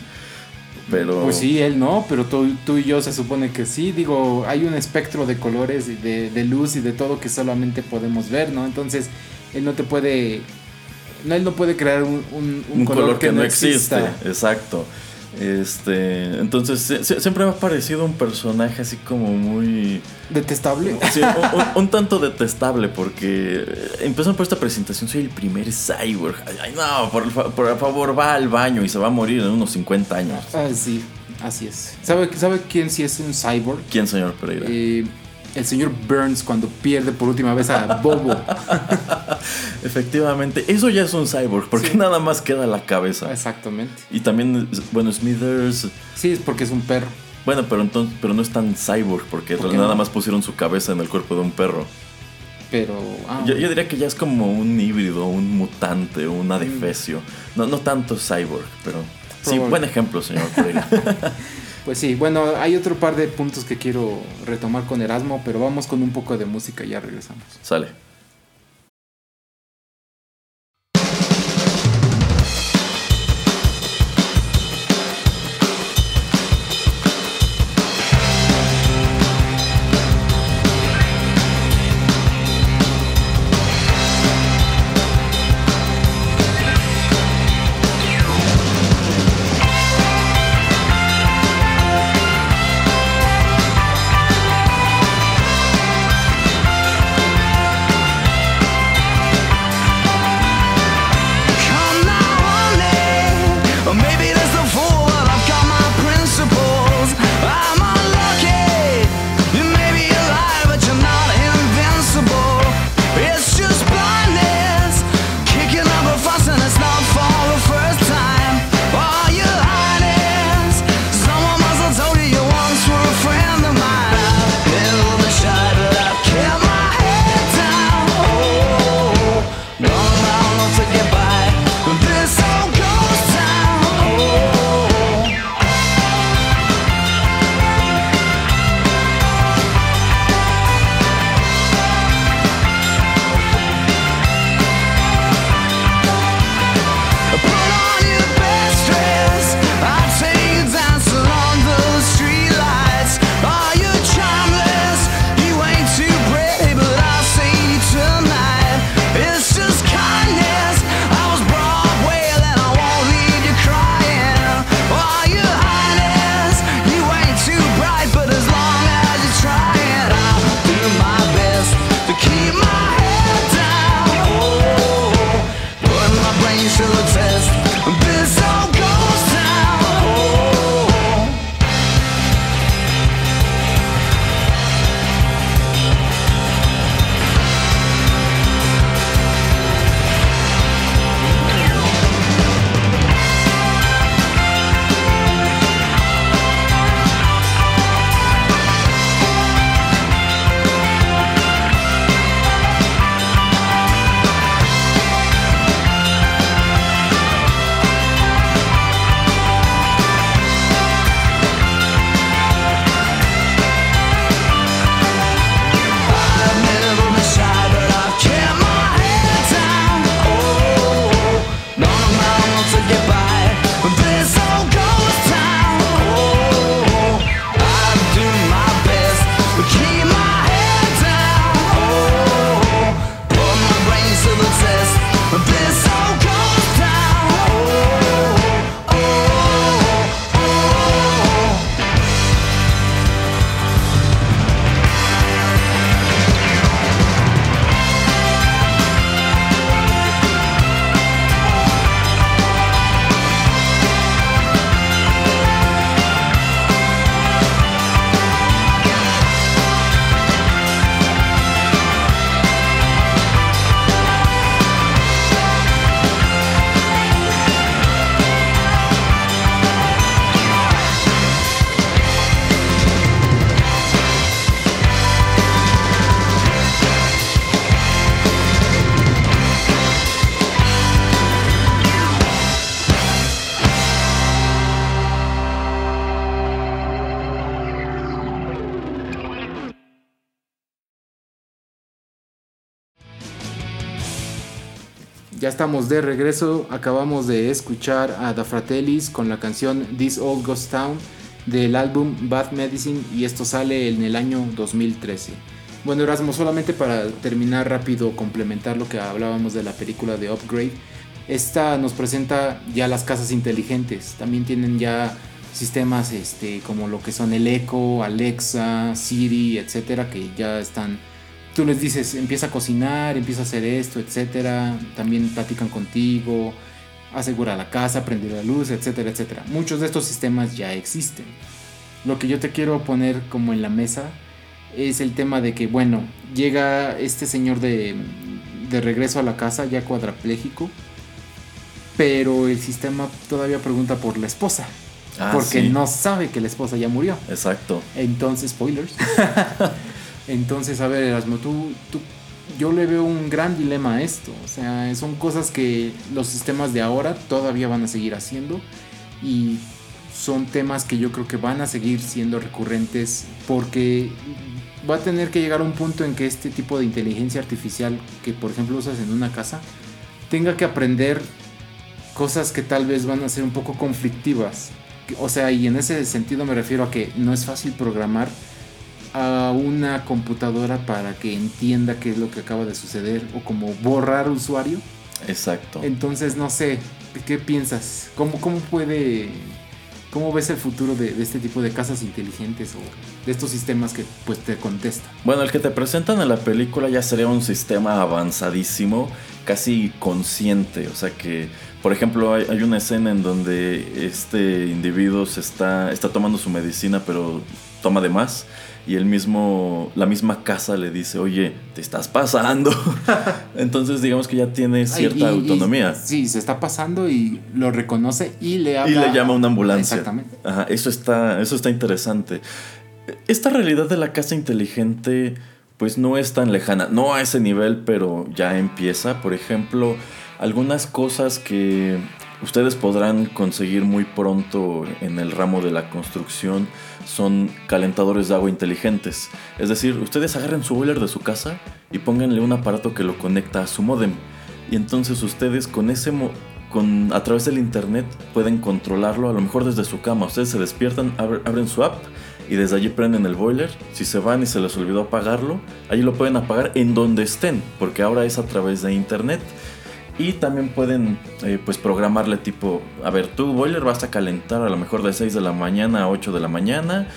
Pero Pues sí, él no, pero tú, tú y yo se supone que sí. Digo, hay un espectro de colores, y de, de luz y de todo que solamente podemos ver, ¿no? Entonces, él no te puede... No, él no puede crear un, un- un un color, que, no exista. existe, exacto. Este, entonces se- siempre me ha parecido un personaje así como muy Detestable. sí, un, un- un tanto detestable porque empezaron por esta presentación soy el primer cyborg. Ay, no, por, por favor va al baño y se va a morir en unos 50 años. Ah, sí, así es. ¿Sabe, ¿Sabe quién sí es un cyborg? ¿Quién, señor Pereira? Eh, el señor Burns cuando pierde por última vez a Bobo. Efectivamente, eso ya es un cyborg porque nada más queda la cabeza. Exactamente. Y también, bueno, Smithers, Sí, es porque es un perro. bueno, pero entonces, pero no es tan cyborg porque ¿Por qué nada no? más pusieron su cabeza en el cuerpo de un perro. Pero. ah, Yo, yo diría que ya es como un híbrido, un mutante, un Mm. adefesio. No, no tanto cyborg, pero sí, buen ejemplo, señor Pereira. Pues sí, bueno, hay otro par de puntos que quiero retomar con Erasmo, pero vamos con un poco de música y ya regresamos. Sale. Ya estamos de regreso. Acabamos de escuchar a The Fratellis con la canción This Old Ghost Town del álbum Bad Medicine y esto sale en el año 2013. Bueno, Erasmo, solamente para terminar rápido, complementar lo que hablábamos de la película de Upgrade. Esta nos presenta ya las casas inteligentes. También tienen ya sistemas este, como lo que son el Echo, Alexa, Siri, etcétera, que ya están. Tú les dices, empieza a cocinar, empieza a hacer esto, etcétera. También platican contigo, asegura la casa, prende la luz, etcétera, etcétera. Muchos de estos sistemas ya existen. Lo que yo te quiero poner como en la mesa es el tema de que, bueno, llega este señor de, de regreso a la casa ya cuadrapléjico, pero el sistema todavía pregunta por la esposa. Ah, porque sí. no sabe que la esposa ya murió. Exacto. Entonces, spoilers. Entonces, a ver, Erasmo, tú, tú, yo le veo un gran dilema a esto. O sea, son cosas que los sistemas de ahora todavía van a seguir haciendo y son temas que yo creo que van a seguir siendo recurrentes porque va a tener que llegar a un punto en que este tipo de inteligencia artificial que por ejemplo usas en una casa tenga que aprender cosas que tal vez van a ser un poco conflictivas. O sea, y en ese sentido me refiero a que no es fácil programar a una computadora para que entienda qué es lo que acaba de suceder o como borrar usuario. Exacto. Entonces, no sé, ¿qué piensas? ¿Cómo, cómo puede... ¿Cómo ves el futuro de, de este tipo de casas inteligentes o de estos sistemas que pues te contestan? Bueno, el que te presentan en la película ya sería un sistema avanzadísimo, casi consciente. O sea que, por ejemplo, hay, hay una escena en donde este individuo se está, está tomando su medicina, pero toma de más. Y el mismo, la misma casa le dice, oye, te estás pasando. Entonces digamos que ya tiene cierta Ay, y- y- autonomía. sí, se está pasando y lo reconoce y le Y habla. le llama a una ambulancia. Exactamente. Ajá, eso está, eso está interesante. Esta realidad de la casa inteligente, pues no es tan lejana. No a ese nivel, pero ya empieza. Por ejemplo, algunas cosas que ustedes podrán conseguir muy pronto en el ramo de la construcción son calentadores de agua inteligentes. Es decir, ustedes agarren su boiler de su casa y pónganle un aparato que lo conecta a su modem. Y entonces ustedes con ese con, a través del internet pueden controlarlo, a lo mejor desde su cama. Ustedes se despiertan, abr- abren su app y desde allí prenden el boiler. Si se van y se les olvidó apagarlo, allí lo pueden apagar en donde estén, porque ahora es a través de internet. Y también pueden eh, pues programarle tipo, a ver, tu boiler vas a calentar a lo mejor de 6 de la mañana a 8 de la mañana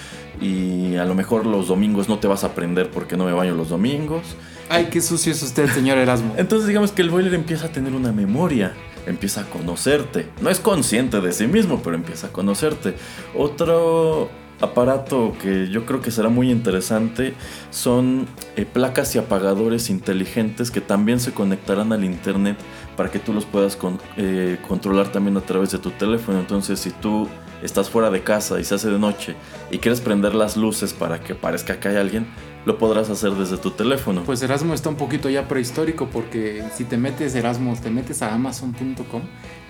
y a lo mejor los domingos no te vas a prender porque no me baño los domingos. Ay, qué sucio es usted, señor Erasmo. Entonces digamos que el boiler empieza a tener una memoria, empieza a conocerte. No es consciente de sí mismo, pero empieza a conocerte. Otro aparato que yo creo que será muy interesante son eh, placas y apagadores inteligentes que también se conectarán al internet para que tú los puedas eh, controlar también a través de tu teléfono. Entonces si tú estás fuera de casa y se hace de noche y quieres prender las luces para que parezca que hay alguien, lo podrás hacer desde tu teléfono. Pues Erasmo está un poquito ya prehistórico porque si te metes Erasmo, te metes a amazon.com,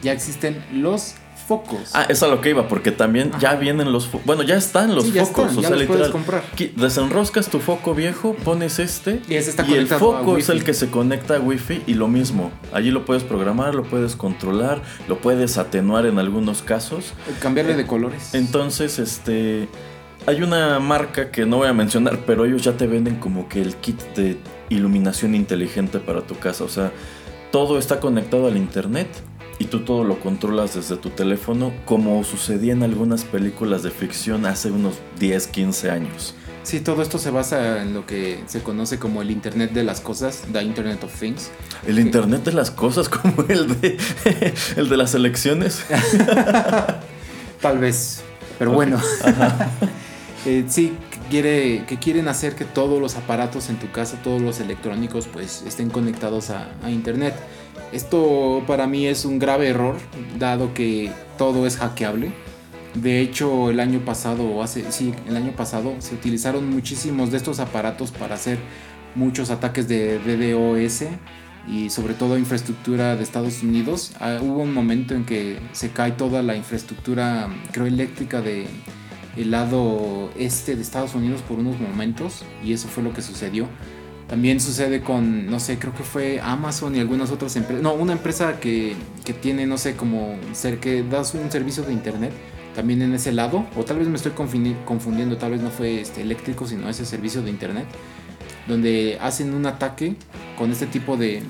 ya existen los focos. Ah, es a lo que iba, porque también ya vienen los focos. Bueno, ya están los Sí, ya focos. están, o ya sea, los puedes comprar. Desenroscas tu foco viejo, pones este. Y ese está y el foco es el que se conecta a Wi-Fi y lo mismo. Allí lo puedes programar, lo puedes controlar, lo puedes atenuar en algunos casos. Cambiarle de colores. Entonces, este. Hay una marca que no voy a mencionar, pero ellos ya te venden como que el kit de iluminación inteligente para tu casa. O sea, todo está conectado al internet y tú todo lo controlas desde tu teléfono, como sucedía en algunas películas de ficción hace unos 10, 15 años. Sí, todo esto se basa en lo que se conoce como el Internet de las cosas, The Internet of Things. El internet de las cosas, como el de, el de las elecciones. Tal vez, pero bueno. Eh, sí, quiere, que quieren hacer que todos los aparatos en tu casa, todos los electrónicos, pues estén conectados a, a Internet. Esto para mí es un grave error, dado que todo es hackeable. De hecho, el año pasado, hace, sí, el año pasado se utilizaron muchísimos de estos aparatos para hacer muchos ataques de DDoS y sobre todo infraestructura de Estados Unidos. Ah, hubo un momento en que se cae toda la infraestructura, creo, eléctrica de el lado este de Estados Unidos por unos momentos y eso fue lo que sucedió. También sucede con, no sé, creo que fue Amazon y algunas otras empresas. No, una empresa que, que tiene, no sé, como ser que das un servicio de internet también en ese lado. O tal vez me estoy confundi- confundiendo, tal vez no fue este, eléctrico, sino ese servicio de internet. Donde hacen un ataque con este tipo de,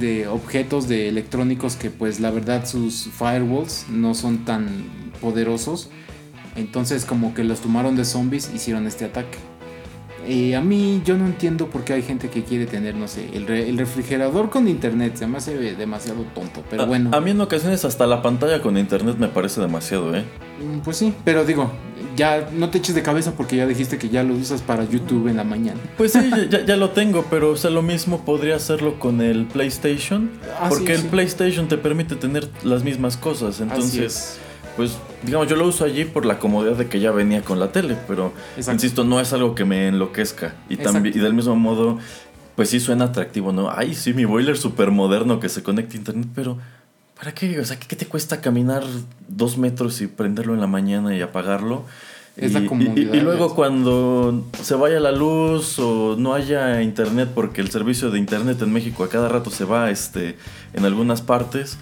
de objetos de electrónicos que pues la verdad sus firewalls no son tan poderosos. Entonces como que los tomaron de zombies, hicieron este ataque. Eh, a mí yo no entiendo por qué hay gente que quiere tener, no sé, el, re- el refrigerador con internet. Se me hace demasiado tonto, pero A- bueno. A, mí en ocasiones hasta la pantalla con internet me parece demasiado, ¿eh? Mm, Pues sí, pero digo, ya no te eches de cabeza porque ya dijiste que ya lo usas para YouTube en la mañana. Pues sí, ya- ya, lo tengo, pero o sea, lo mismo podría hacerlo con el PlayStation. Ah, porque sí, el sí. PlayStation te permite tener las mismas cosas. Entonces, es. Pues, digamos, yo lo uso allí por la comodidad de que ya venía con la tele. Pero, Exacto. insisto, no es algo que me enloquezca. Y, también, y del mismo modo, pues sí suena atractivo, ¿no? Ay, sí, mi boiler súper moderno que se conecta a internet, pero... ¿Para qué? O sea, ¿qué, te cuesta caminar dos metros y prenderlo en la mañana y apagarlo? Es y, la y- comodidad, y luego es- cuando se vaya la luz o no haya internet, porque el servicio de internet en México a cada rato se va este, en algunas partes,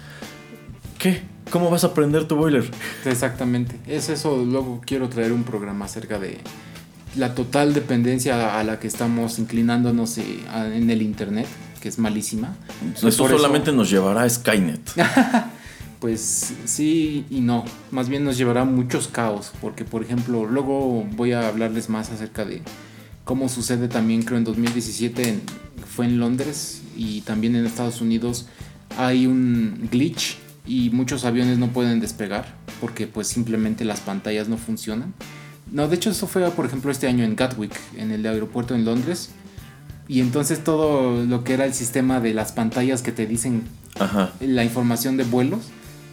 ¿qué? ¿Cómo vas a prender tu boiler? Exactamente. Es eso, luego quiero traer un programa acerca de la total dependencia a la que estamos inclinándonos eh, en el Internet, que es malísima. Eso Por eso- solamente nos llevará a Skynet. Pues sí y no. Más bien nos llevará a muchos caos. Porque, por ejemplo, luego voy a hablarles más acerca de cómo sucede también, creo, en 2017 en- fue en Londres y también en Estados Unidos hay un glitch y muchos aviones no pueden despegar porque pues simplemente las pantallas no funcionan. No, de hecho eso fue por ejemplo este año en Gatwick, en el aeropuerto en Londres. Y entonces todo lo que era el sistema de las pantallas que te dicen Ajá, la información de vuelos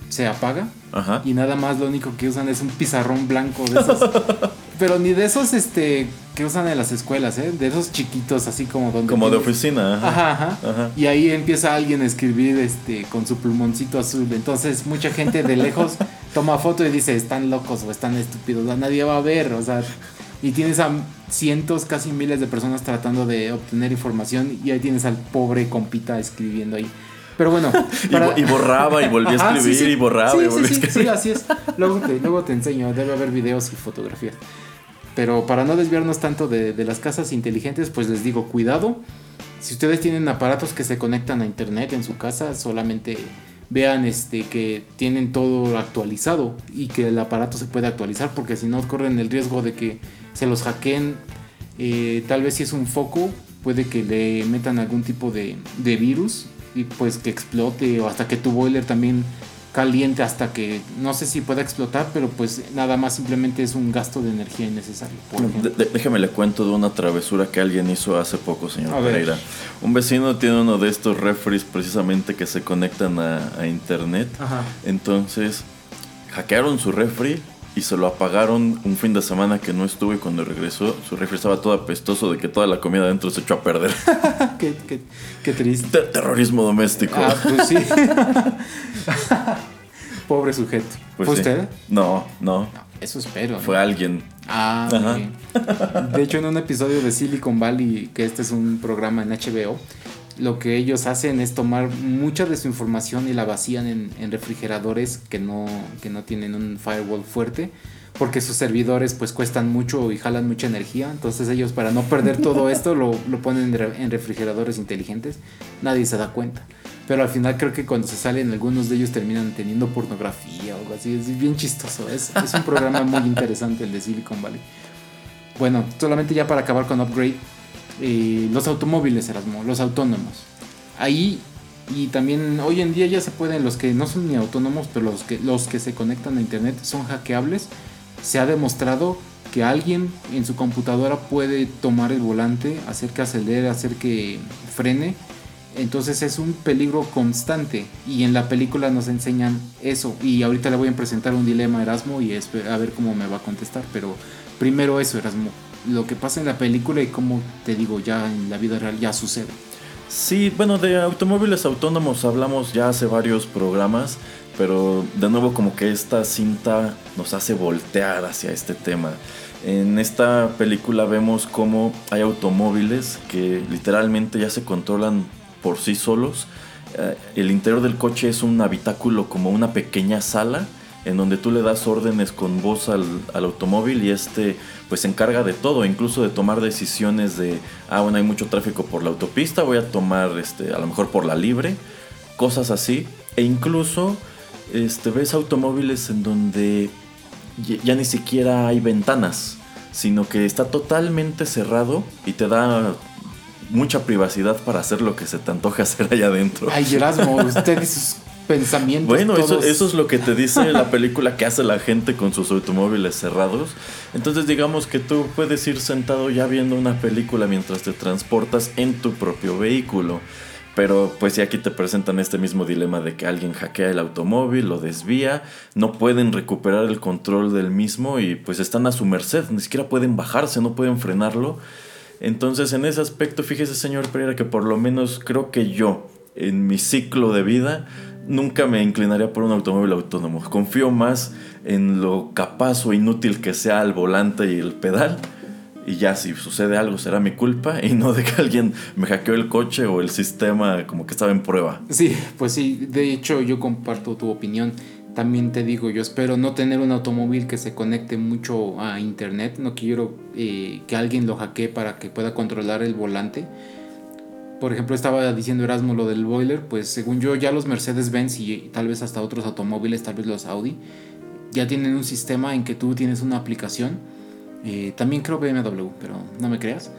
se apaga ajá. y nada más lo único que usan es un pizarrón blanco de esos. pero ni de esos este que usan en las escuelas, ¿eh? De esos chiquitos así como donde Como de tienes- oficina. Ajá. Ajá, ajá. Ajá. Y ahí empieza alguien a escribir este con su plumoncito azul. Entonces mucha gente de lejos toma foto y dice, están locos o están estúpidos, o sea, nadie va a ver, o sea, y tienes a cientos, casi miles de personas tratando de obtener información y ahí tienes al pobre compita escribiendo ahí. Pero bueno, Y, bo- y borraba y volvía a Ajá, sí, escribir sí. y borraba Sí, y volvía a escribir. sí, así es. Luego te, luego te enseño, debe haber videos y fotografías. Pero para no desviarnos tanto de, las casas inteligentes, pues les digo, cuidado. Si ustedes tienen aparatos que se conectan a internet en su casa, solamente vean este que tienen todo actualizado y que el aparato se puede actualizar, porque si no corren el riesgo de que se los hackeen. Eh, tal vez si es un foco, puede que le metan algún tipo de virus y pues que explote o hasta que tu boiler también caliente hasta que no sé si pueda explotar, pero pues nada más simplemente es un gasto de energía innecesario. De- déjeme le cuento de una travesura que alguien hizo hace poco, señor A ver. Pereira. Un vecino tiene uno de estos refries precisamente que se conectan a, a internet. Ajá. Entonces, hackearon su refri y se lo apagaron un fin de semana que no estuvo y cuando regresó su refri estaba todo apestoso de que toda la comida adentro se echó a perder. qué, qué- qué triste. Ter- terrorismo doméstico. Ah, pues sí. Pobre sujeto. Pues ¿Fue sí. usted? No, no. No, eso espero. ¿no? Fue alguien. Ah, Ajá. De hecho, en un episodio de Silicon Valley, que este es un programa en HBO, lo que ellos hacen es tomar mucha de su información y la vacían en, en refrigeradores que no, que no tienen un firewall fuerte, porque sus servidores pues cuestan mucho y jalan mucha energía. Entonces ellos para no perder todo esto lo, lo ponen en re- en refrigeradores inteligentes. Nadie se da cuenta. Pero al final creo que cuando se salen algunos de ellos terminan teniendo pornografía o algo así. Es bien chistoso. Es, es un programa muy interesante el de Silicon Valley. Bueno, solamente ya para acabar con Upgrade. Eh, los automóviles, Erasmo, los autónomos. Ahí y también hoy en día ya se pueden, los que no son ni autónomos, pero los que, los que se conectan a internet son hackeables. Se ha demostrado que alguien en su computadora puede tomar el volante, hacer que acelere, hacer que frene. Entonces es un peligro constante y en la película nos enseñan eso y ahorita le voy a presentar un dilema a Erasmo y a ver cómo me va a contestar, pero primero eso Erasmo, lo que pasa en la película y cómo te digo ya en la vida real ya sucede. Sí, bueno, de automóviles autónomos hablamos ya hace varios programas, pero de nuevo como que esta cinta nos hace voltear hacia este tema. En esta película vemos cómo hay automóviles que literalmente ya se controlan por sí solos. Eh, el interior del coche es un habitáculo como una pequeña sala en donde tú le das órdenes con voz al, al automóvil y este pues se encarga de todo, incluso de tomar decisiones de, ah bueno hay mucho tráfico por la autopista, voy a tomar este a lo mejor por la libre, cosas así, e incluso este ves automóviles en donde ya- ni siquiera hay ventanas, sino que está totalmente cerrado y te da mucha privacidad para hacer lo que se te antoja hacer allá adentro. Ay, Erasmo, usted y sus pensamientos. Bueno, eso, todos- eso es lo que te dice la película que hace la gente con sus automóviles cerrados. Entonces digamos que tú puedes ir sentado ya viendo una película mientras te transportas en tu propio vehículo. Pero pues sí, aquí te presentan este mismo dilema de que alguien hackea el automóvil, lo desvía, no pueden recuperar el control del mismo y pues están a su merced, ni siquiera pueden bajarse, no pueden frenarlo. Entonces en ese aspecto, fíjese señor Pereira que por lo menos creo que yo, en mi ciclo de vida, nunca me inclinaría por un automóvil autónomo. Confío más en lo capaz o inútil que sea el volante y el pedal. Y ya si sucede algo será mi culpa y no de que alguien me hackeó el coche o el sistema como que estaba en prueba. Sí, pues sí, de hecho yo comparto tu opinión. También te digo, yo espero no tener un automóvil que se conecte mucho a internet. No quiero eh, que alguien lo hackee para que pueda controlar el volante. Por ejemplo, estaba diciendo Erasmo lo del boiler, pues según yo ya los Mercedes-Benz y tal vez hasta otros automóviles, tal vez los Audi, ya tienen un sistema en que tú tienes una aplicación. eh, también creo BMW, pero no me creas.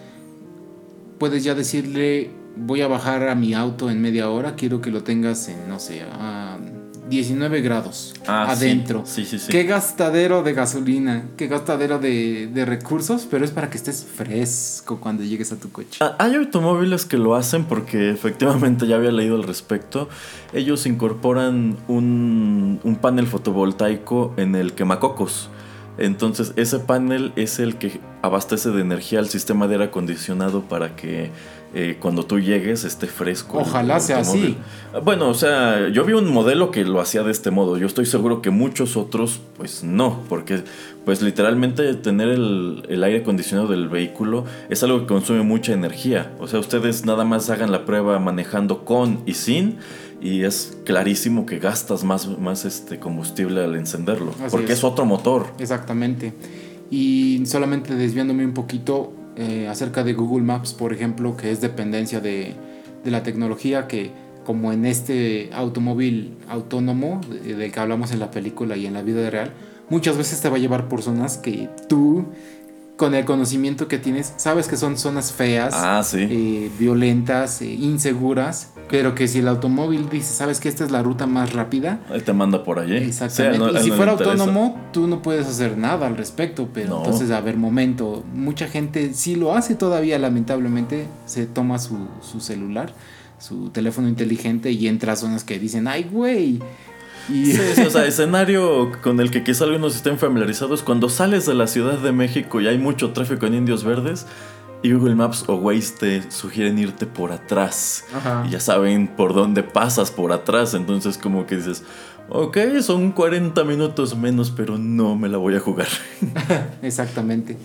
Puedes ya decirle, voy a bajar a mi auto en media hora, quiero que lo tengas en, no sé, 19 grados Ah, adentro. Sí, sí, sí. Qué gastadero de gasolina, qué gastadero de, de recursos, pero es para que estés fresco cuando llegues a tu coche. Ah, Hay automóviles que lo hacen porque efectivamente ya había leído al respecto. Ellos incorporan un, un panel fotovoltaico en el quemacocos. Entonces ese panel es el que abastece de energía al sistema de aire acondicionado para que eh, cuando tú llegues esté fresco. Ojalá sea así. Bueno, o sea, yo vi un modelo que lo hacía de este modo. Yo estoy seguro que muchos otros, pues no, porque pues literalmente tener el, el aire acondicionado del vehículo es algo que consume mucha energía. O sea, ustedes nada más hagan la prueba manejando con y sin y es clarísimo que gastas más, más este combustible al encenderlo, Así porque es. es otro motor. Exactamente. Y solamente desviándome un poquito eh, acerca de Google Maps, por ejemplo, que es dependencia de, de la tecnología, que como en este automóvil autónomo de- del que hablamos en la película y en la vida real, muchas veces te va a llevar por zonas que tú, con el conocimiento que tienes, sabes que son zonas feas, Ah, sí. eh, violentas, eh, inseguras, pero que si el automóvil dice, sabes que esta es la ruta más rápida, Ahí te manda por allí. Exactamente. Sí, él no- y él si no fuera autónomo, tú no puedes hacer nada al respecto. Pero No. entonces, a ver, momento. Mucha gente sí lo hace todavía, lamentablemente. Se toma su, su celular, su teléfono inteligente y entra a zonas que dicen, ¡ay, güey! Y Sí, sí, o sea, escenario con el que quizá algunos estén familiarizados, cuando sales de la Ciudad de México y hay mucho tráfico en Indios Verdes, y Google Maps o Waze te sugieren irte por atrás. Ajá. Y ya saben por dónde pasas por atrás, entonces como que dices, ok, son 40 minutos menos, pero no me la voy a jugar. Exactamente.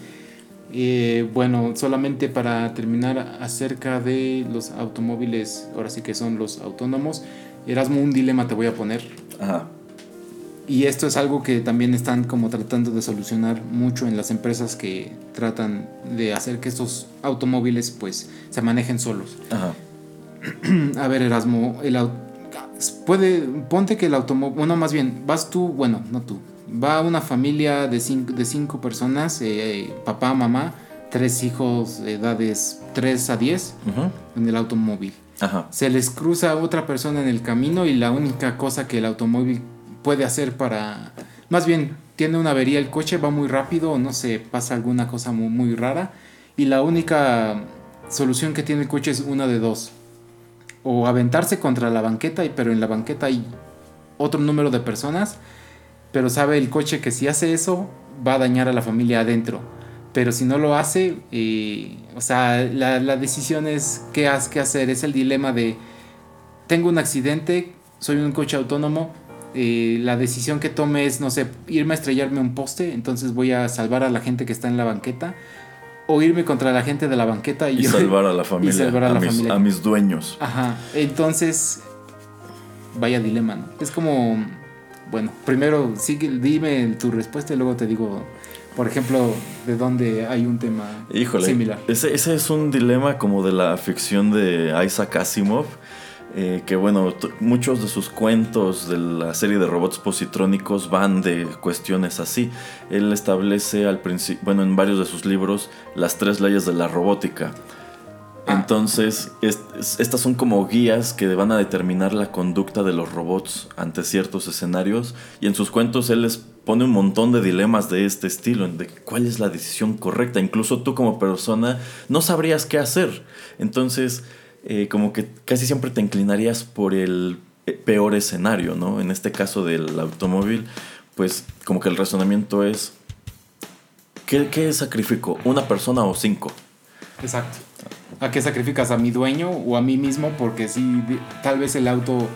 Eh, bueno, solamente para terminar acerca de los automóviles, ahora sí que son los autónomos. Erasmo, un dilema te voy a poner. Ajá. Y esto es algo que también están como tratando de solucionar mucho en las empresas que tratan de hacer que estos automóviles pues se manejen solos. Ajá. A ver, Erasmo, el puede ponte que el automóvil, bueno, más bien, vas tú, bueno, no tú. Va una familia de cinco, de cinco personas, eh, papá, mamá, tres hijos de edades 3 a 10 Ujú. en el automóvil Ajá. se les cruza otra persona en el camino y la única cosa que el automóvil puede hacer para... Más bien, tiene una avería el coche, va muy rápido no sé, pasa alguna cosa muy, muy rara y la única solución que tiene el coche es una de dos. O aventarse contra la banqueta, pero en la banqueta hay otro número de personas, pero sabe el coche que si hace eso va a dañar a la familia adentro. Pero si no lo hace, eh, o sea, la, la decisión es qué, has- qué hacer. Es el dilema de, tengo un accidente, soy un coche autónomo, eh, la decisión que tome es, no sé, irme a estrellarme un poste, entonces voy a salvar a la gente que está en la banqueta, o irme contra la gente de la banqueta y, Y salvar a la familia, salvar a a, la mis, familia. a mis dueños. Ajá, entonces, vaya dilema, ¿no? Es como, bueno, primero sigue, dime tu respuesta y luego te digo, por ejemplo, de dónde hay un tema Híjole, similar. Ese, ese es un dilema como de la ficción de Isaac Asimov. Eh, que bueno, muchos de sus cuentos de la serie de robots positrónicos van de cuestiones así. Él establece al principio, bueno, en varios de sus libros, las tres leyes de la robótica. Ah. Entonces, es- es- estas son como guías que van a determinar la conducta de los robots ante ciertos escenarios. Y en sus cuentos él les pone un montón de dilemas de este estilo, de cuál es la decisión correcta. Incluso tú como persona no sabrías qué hacer. Entonces, eh, como que casi siempre te inclinarías por el peor escenario, ¿no? En este caso del automóvil, pues como que el razonamiento es, ¿qué, qué sacrifico? ¿Una persona o cinco? Exacto. ¿A qué sacrificas? ¿A mi dueño o a mí mismo? Porque sí, tal vez el auto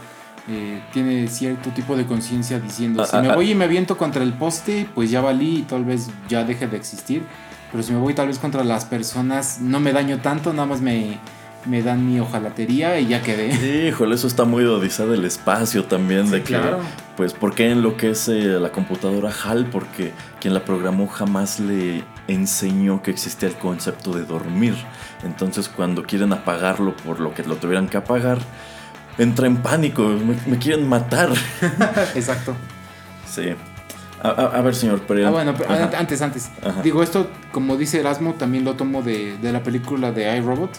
eh, tiene cierto tipo de conciencia diciendo, Ah, si ah, me ah. voy y me aviento contra el poste, pues ya valí y tal vez ya deje de existir. Pero si me voy tal vez contra las personas, no me daño tanto, nada más me, me dan mi hojalatería y ya quedé. Híjole, eso está muy de Odisea del espacio también, de que, claro. pues, ¿por qué enloquece la computadora HAL? Porque quien la programó jamás le enseñó que existía el concepto de dormir. Entonces, cuando quieren apagarlo por lo que lo tuvieran que apagar, entra en pánico, me, me quieren matar. Exacto. Sí. A, a- a ver, señor Pereira. Ah, bueno, pero antes, antes. Ajá. Digo, esto, como dice Erasmo, también lo tomo de, de la película de iRobot.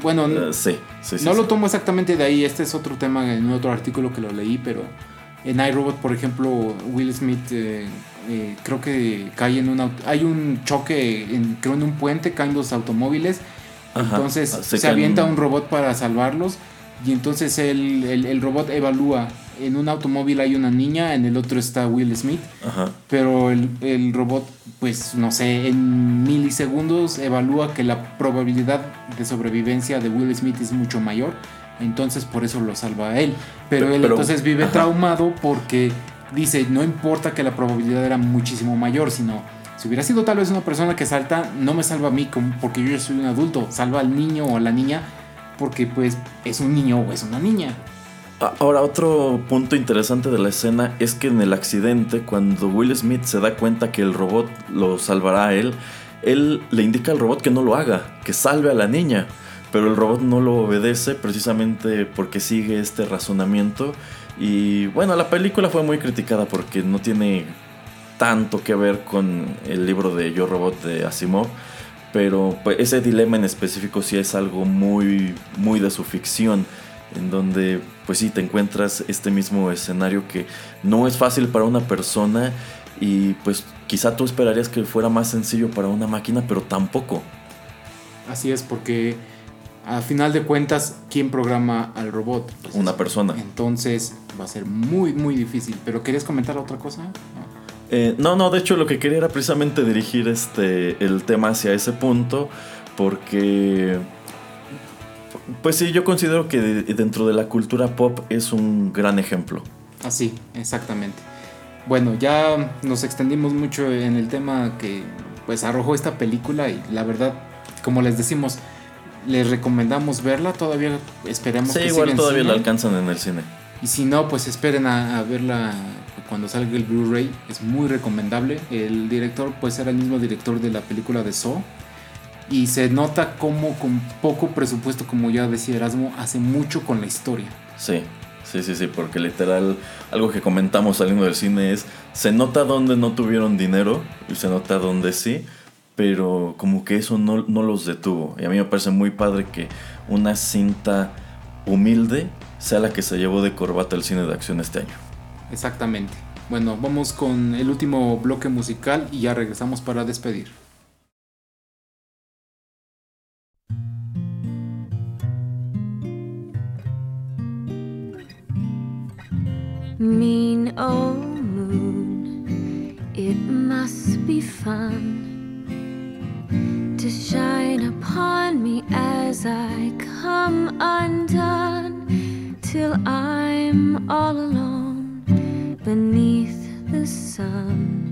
Bueno, Eh, sí, no sí. lo tomo exactamente de ahí, este es otro tema en otro artículo que lo leí, pero en iRobot, por ejemplo, Will Smith eh, eh, creo que cae en un hay un choque, en, creo en un puente, caen los automóviles, Ajá. entonces se, avienta un robot para salvarlos y entonces el, el- el robot evalúa, en un automóvil hay una niña, en el otro está Will Smith, Ajá. pero el, el robot, pues no sé, en milisegundos evalúa que la probabilidad de sobrevivencia de Will Smith es mucho mayor, entonces por eso lo salva a él. Pero, Pero- él pero- entonces vive ajá. traumado porque dice, no importa que la probabilidad era muchísimo mayor, sino si hubiera sido tal vez una persona que salta, no me salva a mí porque yo ya soy un adulto, salva al niño o a la niña porque pues es un niño o es una niña. A- Ahora, otro punto interesante de la escena es que en el accidente, cuando Will Smith se da cuenta que el robot lo salvará a él, él le indica al robot que no lo haga, que salve a la niña. Pero el robot no lo obedece precisamente porque sigue este razonamiento. Y bueno, la película fue muy criticada porque no tiene tanto que ver con el libro de Yo Robot de Asimov. Pero pues, ese dilema en específico sí es algo muy, muy de su ficción. En donde, pues sí, te encuentras este mismo escenario que no es fácil para una persona. Y pues quizá tú esperarías que fuera más sencillo para una máquina, pero tampoco. Así es porque a final de cuentas, ¿quién programa al robot? Pues Una es- persona. Entonces va a ser muy, muy difícil. ¿Pero querías comentar otra cosa? No. Eh, no, no, de hecho lo que quería era precisamente dirigir este, el tema hacia ese punto, porque, pues sí, yo considero que de- dentro de la cultura pop es un gran ejemplo. Así, exactamente. Bueno, ya nos extendimos mucho en el tema que pues arrojó esta película y la verdad, como les decimos, les recomendamos verla. Todavía esperemos Sí, que igual todavía la cine. alcanzan en el cine. Y si no, pues esperen a, a verla cuando salga el Blu-ray. Es muy recomendable. El director, pues era el mismo director de la película de Saw. Y se nota como con poco presupuesto, como ya decía Erasmo, hace mucho con la historia. Sí, sí, sí, sí, porque literal, algo que comentamos saliendo del cine es, se nota donde no tuvieron dinero y se nota donde sí, pero como que eso no, no los detuvo. Y a mí me parece muy padre que una cinta humilde sea la que se llevó de corbata el cine de acción este año. Exactamente. Bueno, vamos con el último bloque musical y ya regresamos para despedir. Mean old moon, it must be fun to shine upon me as I come undone till I'm all alone beneath the sun.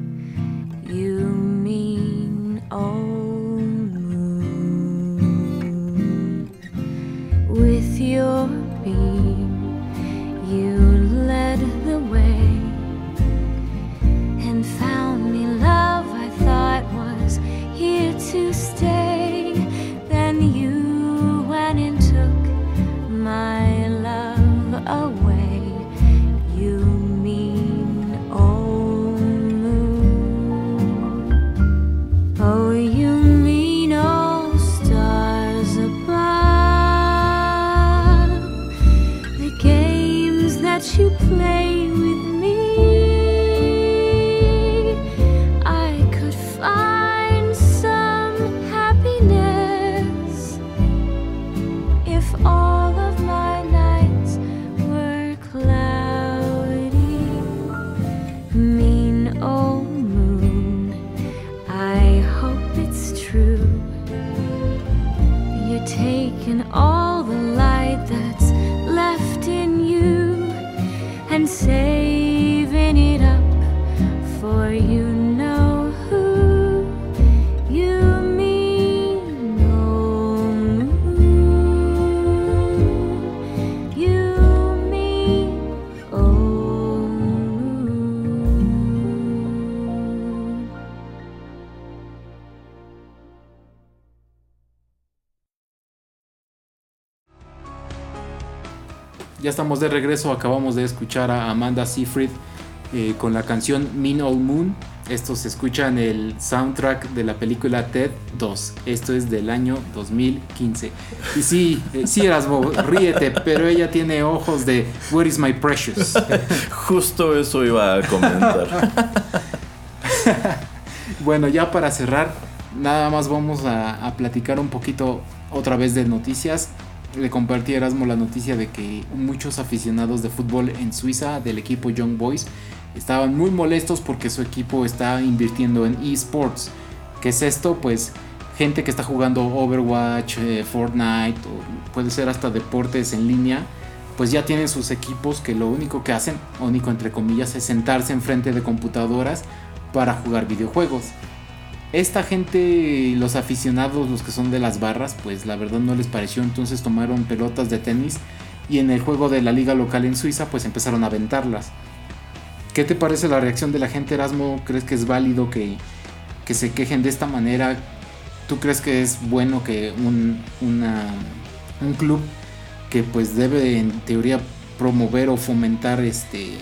Ya estamos de regreso, acabamos de escuchar a Amanda Seyfried eh, con la canción Mean Old Moon. Esto se escucha en el soundtrack de la película Ted 2. Esto es del año 2015. Y sí, eh, sí Erasmo, ríete, pero ella tiene ojos de Where is my precious? Justo eso iba a comentar. Bueno, ya para cerrar, nada más vamos a, a platicar un poquito otra vez de noticias. Le compartí a Erasmo la noticia de que muchos aficionados de fútbol en Suiza del equipo Young Boys estaban muy molestos porque su equipo está invirtiendo en esports. ¿Qué es esto? Pues gente que está jugando Overwatch, eh, Fortnite, o puede ser hasta deportes en línea, pues ya tienen sus equipos que lo único que hacen, único entre comillas, es sentarse enfrente de computadoras para jugar videojuegos. Esta gente, los aficionados, los que son de las barras, pues la verdad no les pareció, entonces tomaron pelotas de tenis y en el juego de la liga local en Suiza pues empezaron a aventarlas. ¿Qué te parece la reacción de la gente Erasmo? ¿Crees que es válido que, que se quejen de esta manera? ¿Tú crees que es bueno que un, una- un club que pues debe en teoría promover o fomentar este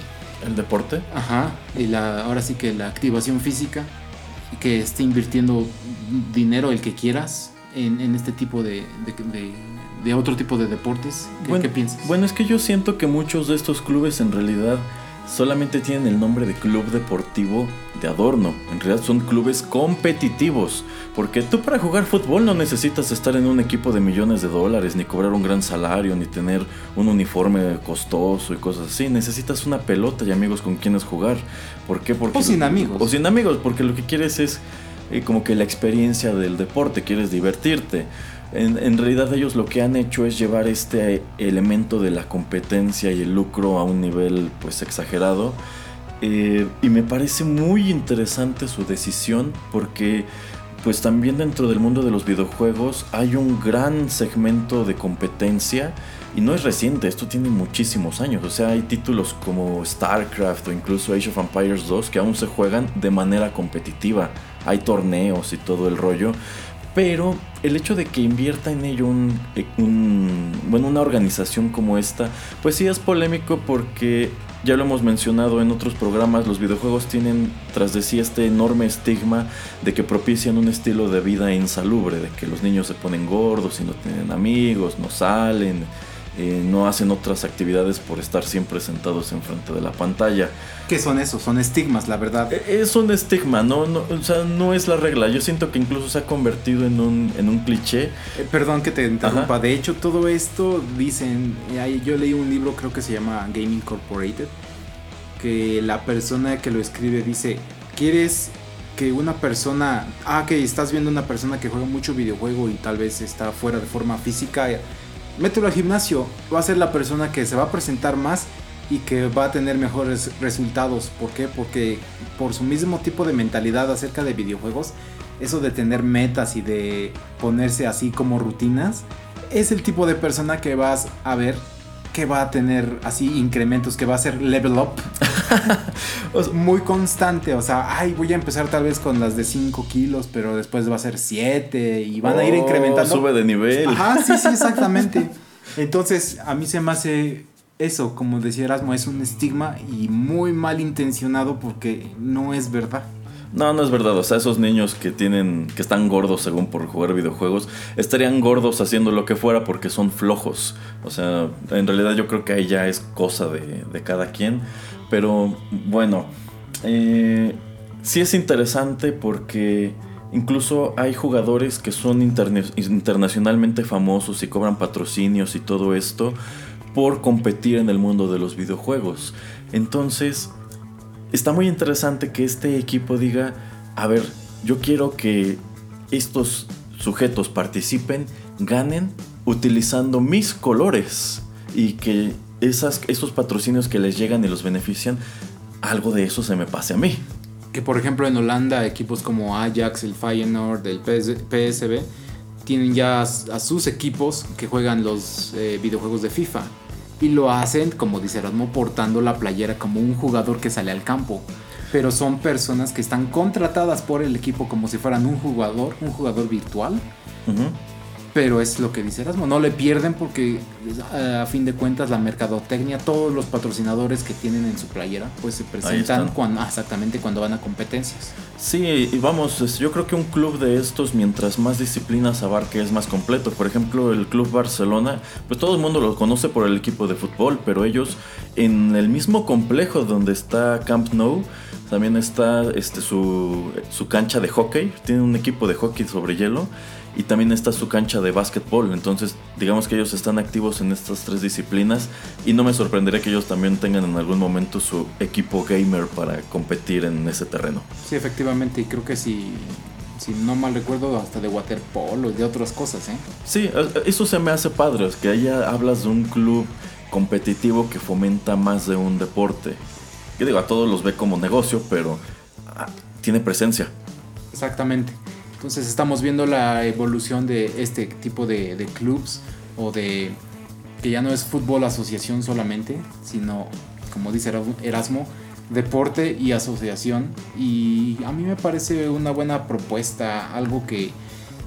¿El deporte? Ajá, y la, ahora sí que la activación física, que esté invirtiendo dinero el que quieras en, en este tipo de, de, de- de otro tipo de deportes. ¿Qué, Bueno, qué piensas? Bueno, es que yo siento que muchos de estos clubes en realidad solamente tienen el nombre de club deportivo de adorno. En realidad son clubes competitivos. Porque tú para jugar fútbol no necesitas estar en un equipo de millones de dólares, ni cobrar un gran salario, ni tener un uniforme costoso y cosas así. Necesitas una pelota y amigos con quienes jugar. ¿Por qué? Porque O sin amigos. O sin amigos, porque lo que quieres es eh, como que la experiencia del deporte, quieres divertirte. En, realidad ellos lo que han hecho es llevar este elemento de la competencia y el lucro a un nivel pues exagerado. Eh, y me parece muy interesante su decisión porque pues también dentro del mundo de los videojuegos hay un gran segmento de competencia y no es reciente, esto tiene muchísimos años. O sea, hay títulos como StarCraft o incluso Age of Empires 2 que aún se juegan de manera competitiva. Hay torneos y todo el rollo. Pero el hecho de que invierta en ello un, un- bueno, una organización como esta, pues sí es polémico porque ya lo hemos mencionado en otros programas, los videojuegos tienen tras de sí este enorme estigma de que propician un estilo de vida insalubre, de que los niños se ponen gordos y no tienen amigos, no salen, eh, no hacen otras actividades por estar siempre sentados enfrente de la pantalla. ¿Qué son esos? Son estigmas, la verdad. Eh, Es un estigma, no, no, o sea, no es la regla. Yo siento que incluso se ha convertido en un, en un cliché. Eh, perdón que te interrumpa. Ajá. De hecho, todo esto dicen. eh, Yo leí un libro, creo que se llama Game Incorporated. Que la persona que lo escribe dice: ¿Quieres que una persona. Ah, que estás viendo una persona que juega mucho videojuego y tal vez está fuera de forma física? Mételo al gimnasio. Va a ser la persona que se va a presentar más y que va a tener mejores resultados. ¿Por qué? Porque por su mismo tipo de mentalidad acerca de videojuegos, eso de tener metas y de ponerse así como rutinas, es el tipo de persona que vas a ver que va a tener así incrementos, que va a ser level up O sea, muy constante. O sea, ay, voy a empezar tal vez con las de 5 kilos, pero después va a ser 7 y van a ir oh, incrementando. Sube de nivel. Ajá, sí, sí, exactamente. Entonces, a mí se me hace eso, como decía Erasmo, es un estigma y muy mal intencionado porque no es verdad. No, no es verdad. O sea, esos niños que tienen, que están gordos según por jugar videojuegos, estarían gordos haciendo lo que fuera porque son flojos. O sea, en realidad yo creo que ahí ya es cosa de, cada quien. Pero bueno, eh, sí es interesante porque incluso hay jugadores que son internacionalmente famosos y cobran patrocinios y todo esto por competir en el mundo de los videojuegos. Entonces, está muy interesante que este equipo diga, a ver, yo quiero que estos sujetos participen, ganen utilizando mis colores y que esos patrocinios que les llegan y los benefician, algo de eso se me pase a mí. Que por ejemplo en Holanda equipos como Ajax, el Feyenoord, el PS PSV tienen ya a, a sus equipos que juegan los eh, videojuegos de FIFA y lo hacen como dice Erasmo portando la playera como un jugador que sale al campo. Pero son personas que están contratadas por el equipo como si fueran un jugador, un jugador virtual. Ujú. Pero es lo que dice Erasmo, no le pierden porque eh, a fin de cuentas la mercadotecnia, todos los patrocinadores que tienen en su playera, pues se presentan cuando, exactamente cuando van a competencias. Sí, y vamos, yo creo que un club de estos, mientras más disciplinas abarque, es más completo. Por ejemplo, el Club Barcelona, pues todo el mundo lo conoce por el equipo de fútbol, pero ellos en el mismo complejo donde está Camp Nou, también está este, su, su cancha de hockey, tiene un equipo de hockey sobre hielo. Y también está su cancha de básquetbol. Entonces, digamos que ellos están activos en estas tres disciplinas. Y no me sorprendería que ellos también tengan en algún momento su equipo gamer para competir en ese terreno. Sí, efectivamente, y creo que si, si no mal recuerdo, hasta de waterpolo y de otras cosas, ¿eh? Sí, eso se me hace padre, es que allá hablas de un club competitivo que fomenta más de un deporte. Yo digo, a todos los ve como negocio, pero ah, tiene presencia. Exactamente. Entonces estamos viendo la evolución de este tipo de, de clubs o de que ya no es fútbol asociación solamente, sino, como dice Erasmo- deporte y asociación. Y a mí me parece una buena propuesta, algo que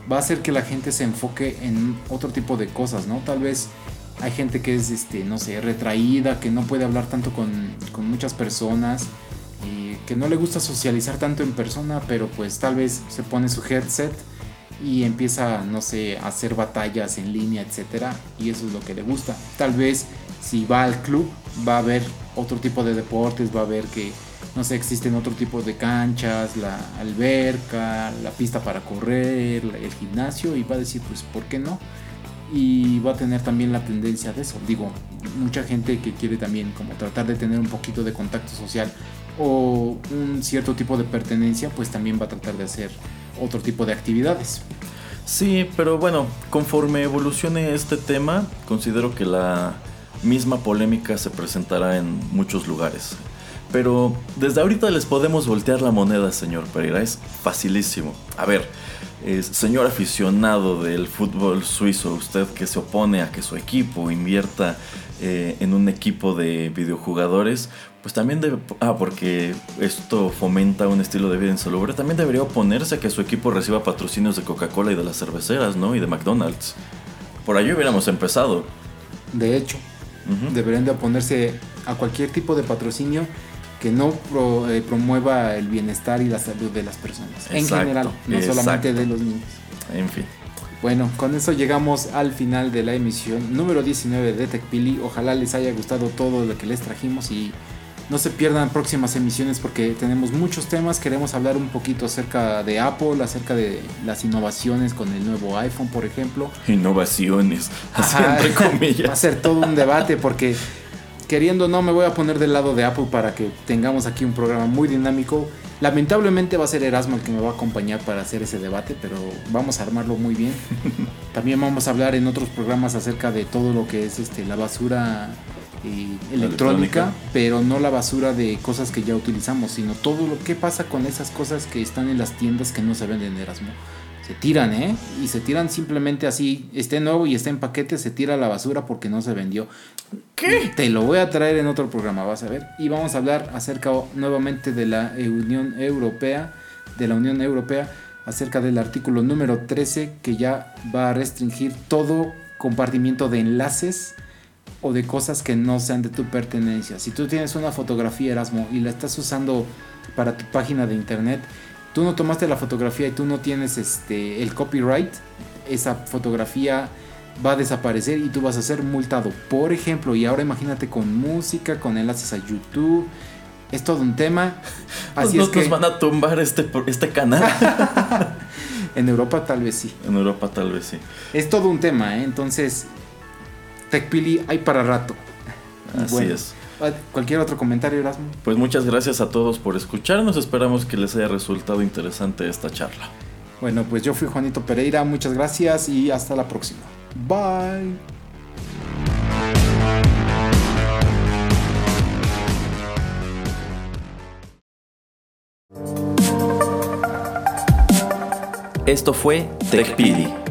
va a hacer que la gente se enfoque en otro tipo de cosas, ¿no? Tal vez hay gente que es, este, no sé, retraída, que no puede hablar tanto con, con muchas personas y que no le gusta socializar tanto en persona, pero pues tal vez se pone su headset y empieza, no sé, a hacer batallas en línea, etcétera, y eso es lo que le gusta. Tal vez si va al club va a ver otro tipo de deportes, va a ver que no sé, existen otro tipo de canchas, la alberca, la pista para correr, el gimnasio y va a decir, pues, ¿por qué no? y va a tener también la tendencia de eso. Digo, mucha gente que quiere también como tratar de tener un poquito de contacto social o un cierto tipo de pertenencia, pues también va a tratar de hacer otro tipo de actividades. Sí, pero bueno, conforme evolucione este tema, considero que la misma polémica se presentará en muchos lugares. Pero desde ahorita les podemos voltear la moneda, señor Pereira. Es facilísimo. A ver, es- señor aficionado del fútbol suizo, usted que se opone a que su equipo invierta eh, en un equipo de videojugadores, pues también debe... Ah, porque esto fomenta un estilo de vida insalubre. También debería oponerse a que su equipo reciba patrocinios de Coca-Cola y de las cerveceras, ¿no? Y de McDonald's. Por ahí hubiéramos empezado. De hecho, deberían de oponerse a cualquier tipo de patrocinio que no pro- eh, promueva el bienestar y la salud de las personas. en Exacto, general, no exacto. solamente de los niños. En fin. Bueno, con eso llegamos al final de la emisión número 19 de TechPili. Ojalá les haya gustado todo lo que les trajimos y no se pierdan próximas emisiones porque tenemos muchos temas. Queremos hablar un poquito acerca de Apple, acerca de las innovaciones con el nuevo iPhone, por ejemplo. Innovaciones. Ajá. entre Va a comillas. ser todo un debate porque queriendo no me voy a poner del lado de Apple para que tengamos aquí un programa muy dinámico. Lamentablemente va a ser Erasmo el que me va a acompañar para hacer ese debate, pero vamos a armarlo muy bien. También vamos a hablar en otros programas acerca de todo lo que es este la basura eh, electrónica, electrónica. pero no la basura de cosas que ya utilizamos, sino todo lo que pasa con esas cosas que están en las tiendas que no se venden en Erasmo. Se tiran, ¿eh? Y se tiran simplemente así, esté nuevo y esté en paquete, se tira a la basura porque no se vendió. ¿Qué? Te lo voy a traer en otro programa, vas a ver. Y vamos a hablar acerca nuevamente de la Unión Europea, de la Unión Europea, acerca del artículo número 13 que ya va a restringir todo compartimiento de enlaces o de cosas que no sean de tu pertenencia. Si tú tienes una fotografía Erasmo y la estás usando para tu página de internet, tú no tomaste la fotografía y tú no tienes este el copyright, esa fotografía va a desaparecer y tú vas a ser multado. Por ejemplo, y ahora imagínate con música, con enlaces a YouTube. Es todo un tema. Así no es que nos van a tumbar este, este canal. en Europa tal vez sí. en Europa tal vez sí. Es todo un tema, ¿eh? Entonces, TechPili hay para rato. Así es. ah, Cualquier otro comentario, Erasmo. Pues muchas gracias a todos por escucharnos. Esperamos que les haya resultado interesante esta charla. Bueno, pues yo fui Juanito Pereira, muchas gracias y hasta la próxima. Bye. Esto fue TechPili.